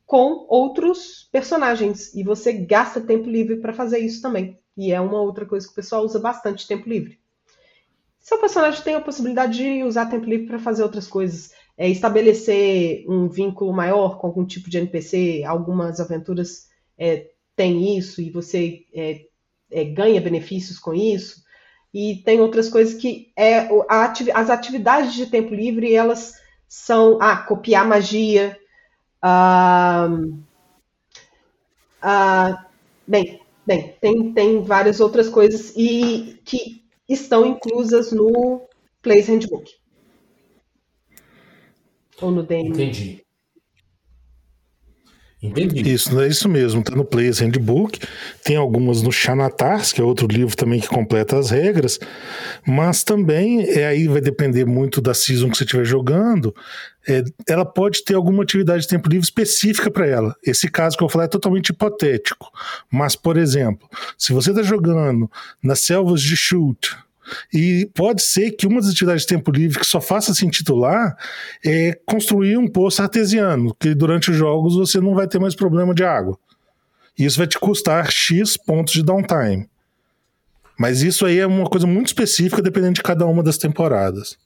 com outros personagens. E você gasta tempo livre para fazer isso também. E é uma outra coisa que o pessoal usa bastante tempo livre. Seu personagem tem a possibilidade de usar tempo livre para fazer outras coisas. É, estabelecer um vínculo maior com algum tipo de NPC. Algumas aventuras é, têm isso e você é, é ganha benefícios com isso. E tem outras coisas que é ati as atividades de tempo livre elas são ah, copiar magia. Ah, bem, bem, tem, tem várias outras coisas e que estão inclusas no Place Handbook. Ou no DM. Entendi. Entendi. Isso, é isso mesmo. Tá no Players Handbook. Tem algumas no Xanatars, que é outro livro também que completa as regras. Mas também, é, aí vai depender muito da season que você estiver jogando. É, ela pode ter alguma atividade de tempo livre específica para ela. Esse caso que eu falei é totalmente hipotético. Mas, por exemplo, se você está jogando nas selvas de Shoot e pode ser que uma das atividades de tempo livre que só faça sentido lá é construir um poço artesiano, que durante os jogos você não vai ter mais problema de água. Isso vai te custar X pontos de downtime. Mas isso aí é uma coisa muito específica dependendo de cada uma das temporadas.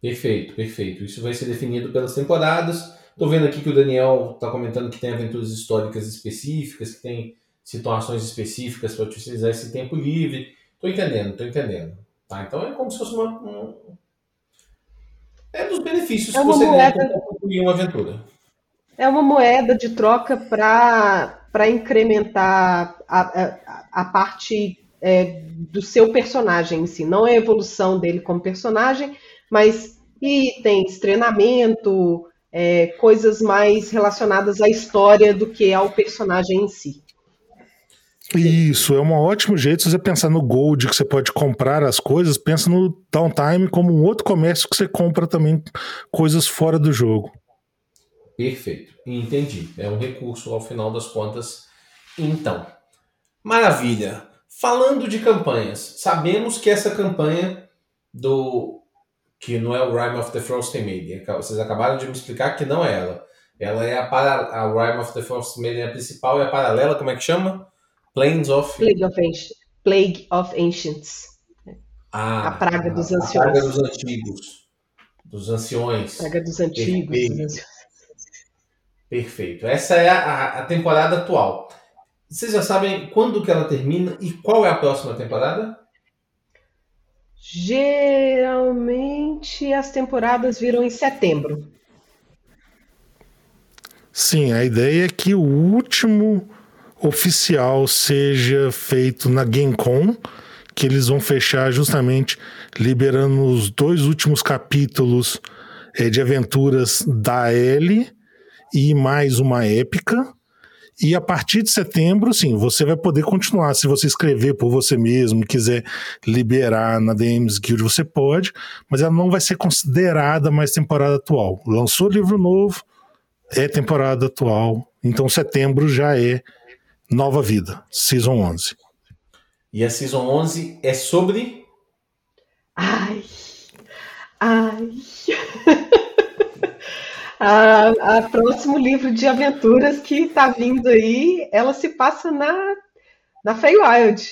Perfeito, perfeito. Isso vai ser definido pelas temporadas. Estou vendo aqui que o Daniel está comentando que tem aventuras históricas específicas, que tem situações específicas para utilizar esse tempo livre. Tô entendendo, tô entendendo. Tá? Então é como se fosse uma. Um... É dos benefícios é que você moeda... ganha concluir uma aventura. É uma moeda de troca para incrementar a, a, a parte é, do seu personagem em si. Não é a evolução dele como personagem, mas itens, treinamento, é, coisas mais relacionadas à história do que ao personagem em si. Isso, é um ótimo jeito se você pensar no Gold, que você pode comprar as coisas, pensa no Downtime como um outro comércio que você compra também coisas fora do jogo. Perfeito, entendi. É um recurso ao final das contas. Então, maravilha. Falando de campanhas, sabemos que essa campanha do que não é o Rime of the Frost Maiden, vocês acabaram de me explicar que não é ela. Ela é a, para, a Rime of the Frost Maiden é a principal, é a paralela, como é que chama? Plains of... Plague of, Ancient. Plague of Ancients. Ah, a praga dos anciões. A praga dos antigos. Dos anciões. Praga dos antigos. Perfeito. Perfeito. Essa é a, a, temporada atual. Vocês já sabem quando que ela termina e qual é a próxima temporada? Geralmente as temporadas viram em setembro. Sim, a ideia é que o último oficial seja feito na GameCon, que eles vão fechar justamente liberando os dois últimos capítulos é, de aventuras da L e mais uma épica. E a partir de setembro, sim, você vai poder continuar. Se você escrever por você mesmo, quiser liberar na DMs Guild, você pode, mas ela não vai ser considerada mais temporada atual. Lançou livro novo, é temporada atual. Então setembro já é Nova Vida, Season 11. E a Season 11 é sobre. Ai. Ai. a, a próximo livro de aventuras que está vindo aí, ela se passa na, na Feywild.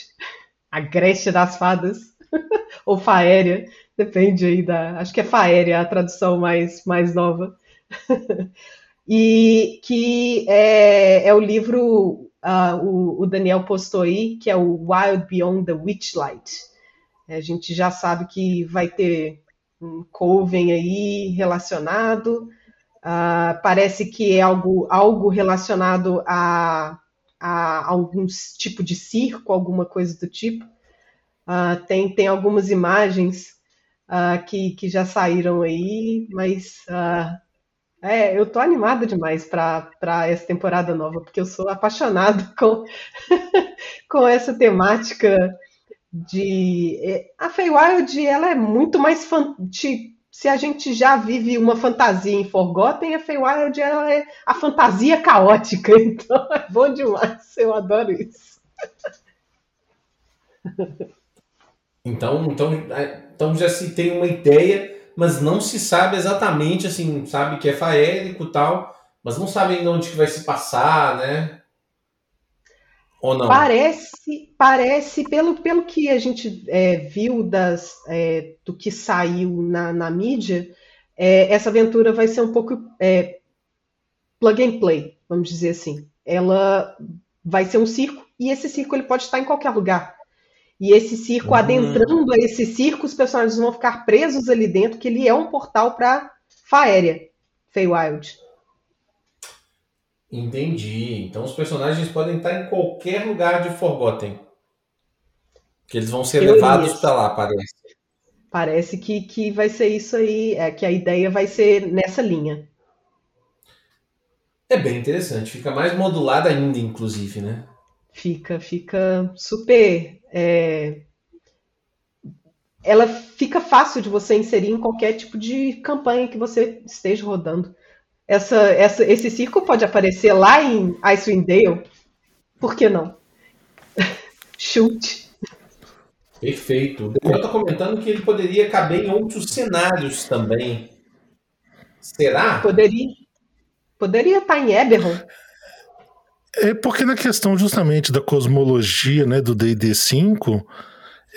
A Grécia das Fadas. Ou Faéria, depende aí da. Acho que é Faéria a tradução mais, mais nova. e que é, é o livro uh, o, o, Daniel postou aí, que é o Wild Beyond the Witchlight. A gente já sabe que vai ter um Coven aí relacionado. Uh, parece que é algo, algo relacionado a, a algum tipo de circo, alguma coisa do tipo. Uh, tem, tem algumas imagens uh, que, que já saíram aí, mas é, eu tô animada demais para essa temporada nova, porque eu sou apaixonado com, com essa temática de. É, a Feywild, ela é muito mais fan, se a gente já vive uma fantasia em Forgotten, a Feywild é a fantasia caótica. Então é bom demais. Eu adoro isso. Então, então, então já se tem uma ideia, mas não se sabe exatamente, assim, sabe que é faérico e tal, mas não sabe ainda onde que vai se passar, né? Ou não? Parece, parece pelo, pelo que a gente é, viu das, é, do que saiu na, na mídia, é, essa aventura vai ser um pouco é, plug and play, vamos dizer assim. Ela vai ser um circo e esse circo ele pode estar em qualquer lugar. E esse circo, uhum. adentrando a esse circo, os personagens vão ficar presos ali dentro, que ele é um portal para Faéria, Feywild. Entendi. Então os personagens podem estar em qualquer lugar de Forgotten. Que eles vão ser levados para lá, parece. Parece que, que vai ser isso aí, é que a ideia vai ser nessa linha. É bem interessante, fica mais modulada ainda, inclusive, né? Fica, fica super. É... Ela fica fácil de você inserir em qualquer tipo de campanha que você esteja rodando. Essa, essa, esse circo pode aparecer lá em Icewind Dale. Por que não? Chute. Perfeito. O Daniel está comentando que ele poderia caber em outros cenários também. Será? Poderia. Poderia estar em Eberron. É porque na questão justamente da cosmologia né, do D&D 5,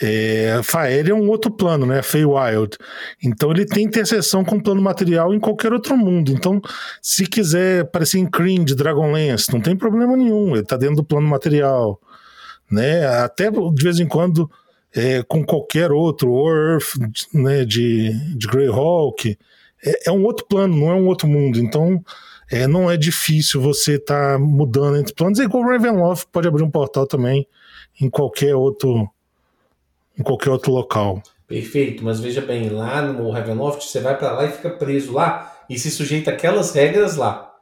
é, Fael é um outro plano, né? Feywild. Então ele tem interseção com o plano material em qualquer outro mundo. Então, se quiser aparecer em Kryn de Dragonlance, não tem problema nenhum. Ele está dentro do plano material. Né? Até de vez em quando é, com qualquer outro, Earth, né, de, de Greyhawk. É, é um outro plano, não é um outro mundo. Então, é, não é difícil você estar tá mudando entre planos. É igual o Ravenloft pode abrir um portal também em qualquer outro em qualquer outro local. Perfeito, mas veja bem, lá no Ravenloft você vai para lá e fica preso lá e se sujeita aquelas regras lá.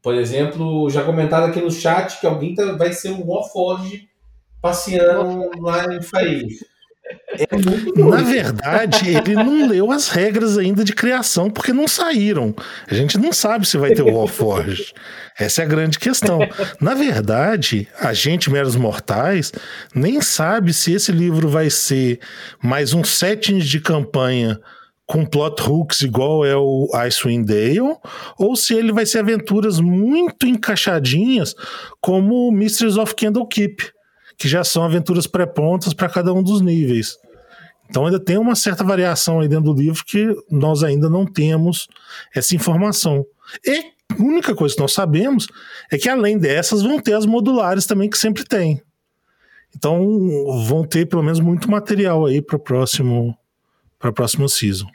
Por exemplo, já comentado aqui no chat que alguém tá, vai ser um Warforge passeando lá em Faith. É Na verdade, ele não leu as regras ainda de criação porque não saíram. A gente não sabe se vai ter o Warforged. Essa é a grande questão. Na verdade, a gente, meros mortais, nem sabe se esse livro vai ser mais um setting de campanha com plot hooks igual é o Icewind Dale, ou se ele vai ser aventuras muito encaixadinhas como Mysteries of Candlekeep que já são aventuras pré-prontas para cada um dos níveis. Então ainda tem uma certa variação aí dentro do livro que nós ainda não temos essa informação. E a única coisa que nós sabemos é que além dessas vão ter as modulares também que sempre tem. Então vão ter pelo menos muito material aí para o próximo para a próxima season.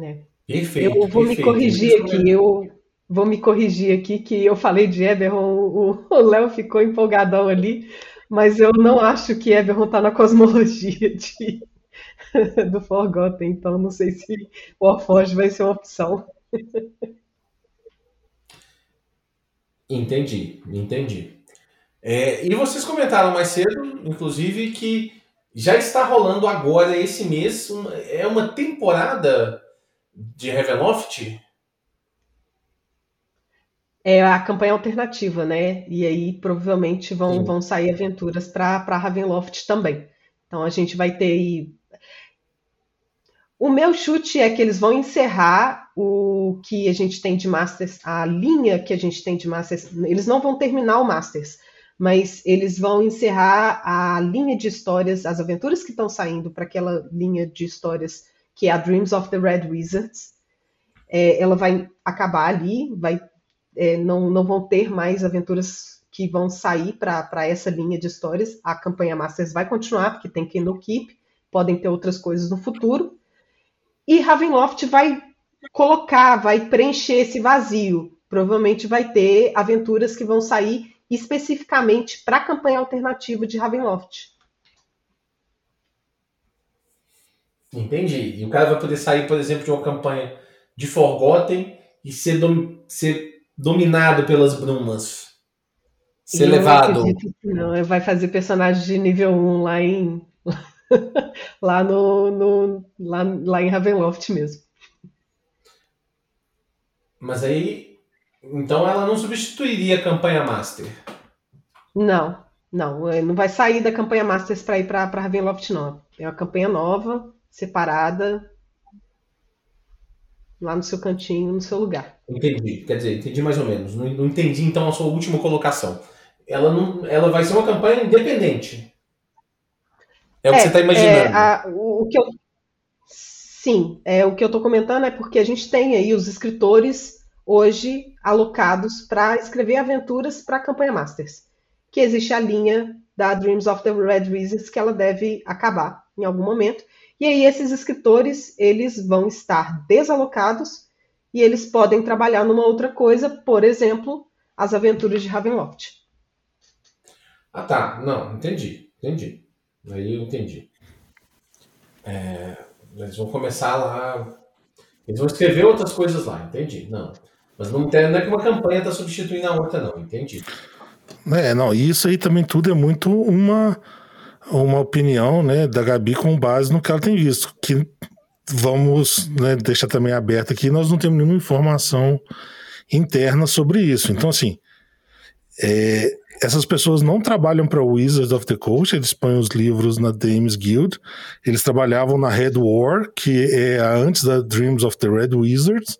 É. Perfeito, eu vou perfeito. me corrigir aqui. Eu vou me corrigir aqui que eu falei de Eberron, o Léo ficou empolgadão ali mas eu não acho que Eberron está na cosmologia de, do Forgotten, então não sei se o Warforged vai ser uma opção. Entendi, entendi. É, e vocês comentaram mais cedo, inclusive, que já está rolando agora, esse mês, uma, é uma temporada de Ravenloft? É a campanha alternativa, né? E aí provavelmente vão, vão sair aventuras para Ravenloft também. Então a gente vai ter aí. O meu chute é que eles vão encerrar o que a gente tem de Masters, a linha que a gente tem de Masters. Eles não vão terminar o Masters, mas eles vão encerrar a linha de histórias, as aventuras que estão saindo para aquela linha de histórias que é a Dreams of the Red Wizards. É, ela vai acabar ali, vai é, não, não vão ter mais aventuras que vão sair para essa linha de histórias. A campanha Masters vai continuar, porque tem Kindle Keep, podem ter outras coisas no futuro. E Ravenloft vai colocar, vai preencher esse vazio. Provavelmente vai ter aventuras que vão sair especificamente para a campanha alternativa de Ravenloft. Entendi. E o cara vai poder sair, por exemplo, de uma campanha de Forgotten e ser, ser dominado pelas brumas. Ser levado. Não, vai fazer personagem de nível 1 lá em. lá no. no lá, lá em Ravenloft mesmo. Mas aí. Então ela não substituiria a campanha Master. Não, não. Não vai sair da campanha Masters para ir para Ravenloft, não. É uma campanha nova, separada, lá no seu cantinho, no seu lugar. Entendi. Quer dizer, entendi mais ou menos. Não, não entendi então a sua última colocação. Ela, não, ela vai ser uma campanha independente. É, o que você está imaginando. é, a- o, o que eu, sim, é, o que eu estou comentando é porque a gente tem aí os escritores hoje alocados para escrever aventuras para a campanha Masters. Que existe a linha da Dreams of the Red Wizards que ela deve acabar em algum momento. E aí esses escritores, eles vão estar desalocados e eles podem trabalhar numa outra coisa, por exemplo, as aventuras de Ravenloft. Ah, tá. Não, entendi. Entendi. Aí eu entendi. É, eles vão começar lá. Eles vão escrever outras coisas lá, entendi. Não. Mas não, tem, não é que uma campanha está substituindo a outra, não. Entendi. É, não, isso aí também tudo é muito uma, uma opinião né, da Gabi com base no que ela tem visto. Que vamos né, deixar também aberto aqui, nós não temos nenhuma informação interna sobre isso. Então, assim, é, essas pessoas não trabalham para Wizards of the Coast, eles põem os livros na Dames Guild, eles trabalhavam na Red War, que é a antes da Dreams of the Red Wizards,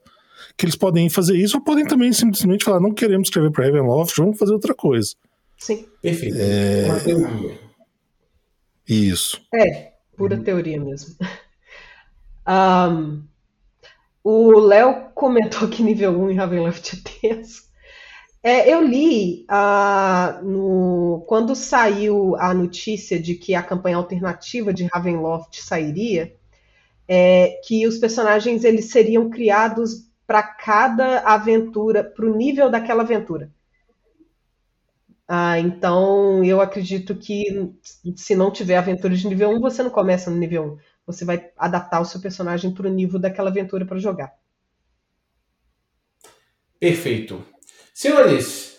que eles podem fazer isso, ou podem também simplesmente falar, não queremos escrever para Ravenloft, vamos fazer outra coisa. Sim, Perfeito. É... Uma teoria. Isso. é, pura teoria mesmo. Ahn, o Léo comentou que nível 1 em Ravenloft é tenso. É, eu li ah, no, quando saiu a notícia de que a campanha alternativa de Ravenloft sairia, é, que os personagens eles seriam criados para cada aventura, para o nível daquela aventura. Ah, então eu acredito que se não tiver aventura de nível 1, você não começa no nível 1. Você vai adaptar o seu personagem para o nível daquela aventura para jogar. Perfeito. Senhores,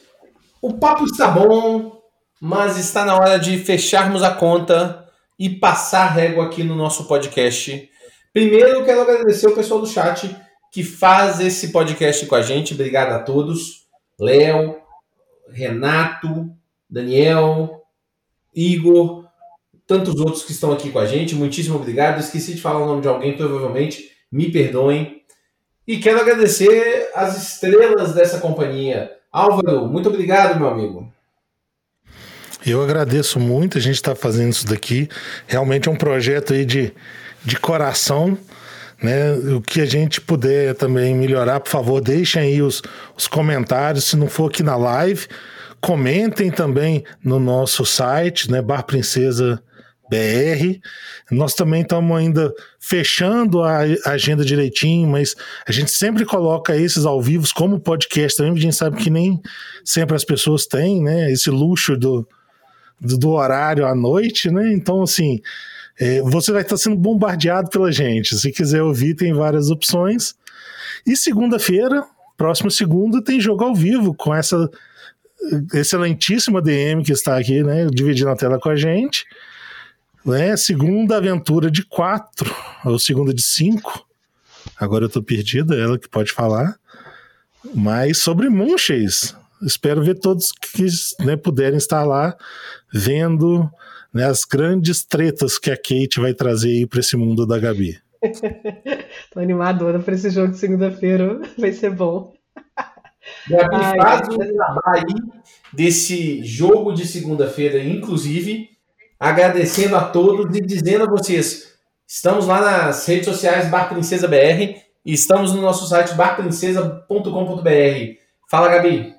o papo está bom, mas está na hora de fecharmos a conta e passar régua aqui no nosso podcast. Primeiro, quero agradecer o pessoal do chat que faz esse podcast com a gente. Obrigado a todos. Léo, Renato, Daniel, Igor, tantos outros que estão aqui com a gente. Muitíssimo obrigado. Esqueci de falar o nome de alguém, provavelmente. Me perdoem. E quero agradecer as estrelas dessa companhia. Álvaro, muito obrigado, meu amigo. Eu agradeço muito a gente estar tá fazendo isso daqui. Realmente é um projeto aí de, de coração. Né? O que a gente puder também melhorar, por favor, deixem aí os, os comentários. Se não for aqui na live, comentem também no nosso site, né? Bar Princesa BR. Nós também estamos ainda fechando a agenda direitinho, mas a gente sempre coloca esses ao vivo como podcast também, a gente sabe que nem sempre as pessoas têm, né? Esse luxo do, do, do horário à noite, né? Então, assim, é, você vai estar sendo bombardeado pela gente. Se quiser ouvir, tem várias opções. E segunda-feira, próxima segunda, tem jogo ao vivo com essa excelentíssima DM que está aqui, né? Dividindo a tela com a gente né? Segunda aventura de quatro, ou segunda de cinco. Agora eu tô perdida, ela que pode falar. Mas sobre Munches. Espero ver todos que né, puderem estar lá vendo né, as grandes tretas que a Kate vai trazer aí para esse mundo da Gabi. Tô animadora para esse jogo de segunda-feira, vai ser bom. Gabi, faz um trabalho desse jogo de segunda-feira, inclusive agradecendo a todos e dizendo a vocês: estamos lá nas redes sociais Bar Princesa BR e estamos no nosso site barprincesa.com.br. Fala, Gabi.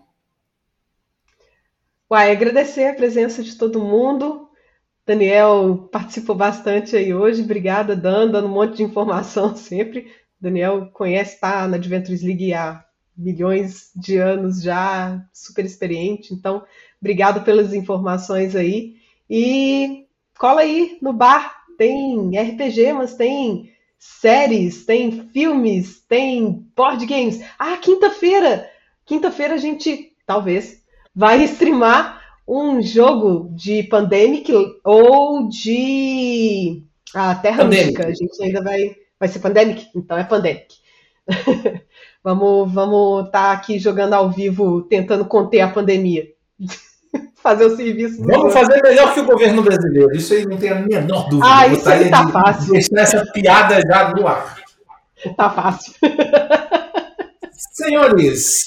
Uai, agradecer a presença de todo mundo. Daniel participou bastante aí hoje. Obrigada, Dan, dando um monte de informação sempre. Daniel conhece, tá na Adventures League há milhões de anos já, super experiente. Então, obrigado pelas informações aí. E cola aí no bar, tem RPG, mas tem séries, tem filmes, tem board games. Ah, quinta-feira! Quinta-feira a gente, talvez, vai streamar um jogo de Pandemic ou de ah, Terra Pandemic. Mística. A gente ainda vai. Vai ser Pandemic? Então é Pandemic. Vamos vamos estar tá aqui jogando ao vivo, tentando conter a pandemia. fazer o serviço. Vamos fazer melhor que o governo brasileiro. Isso aí não tem a menor dúvida. Ah, isso aí tá de, fácil. Deixar essa piada já no ar. Tá fácil. Senhores,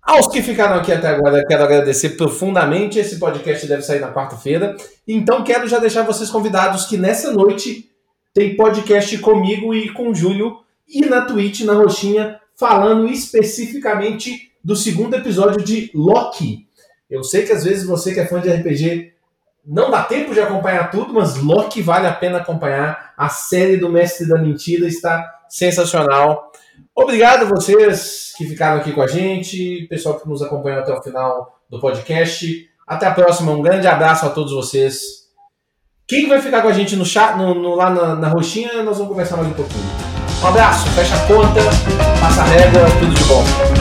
aos que ficaram aqui até agora, quero agradecer profundamente. Esse podcast deve sair na quarta-feira. Então, quero já deixar vocês convidados que nessa noite tem podcast comigo e com o Júlio e na Twitch, na Roxinha, falando especificamente do segundo episódio de Loki. Eu sei que às vezes você que é fã de RPG não dá tempo de acompanhar tudo, mas Loki vale a pena acompanhar. A série do Mestre da Mentira está sensacional. Obrigado vocês que ficaram aqui com a gente, pessoal que nos acompanhou até o final do podcast. Até a próxima, um grande abraço a todos vocês. Quem vai ficar com a gente no chat, no, no, lá na, na roxinha, nós vamos conversar mais um pouquinho. Um abraço, fecha a conta, passa a régua, tudo de bom.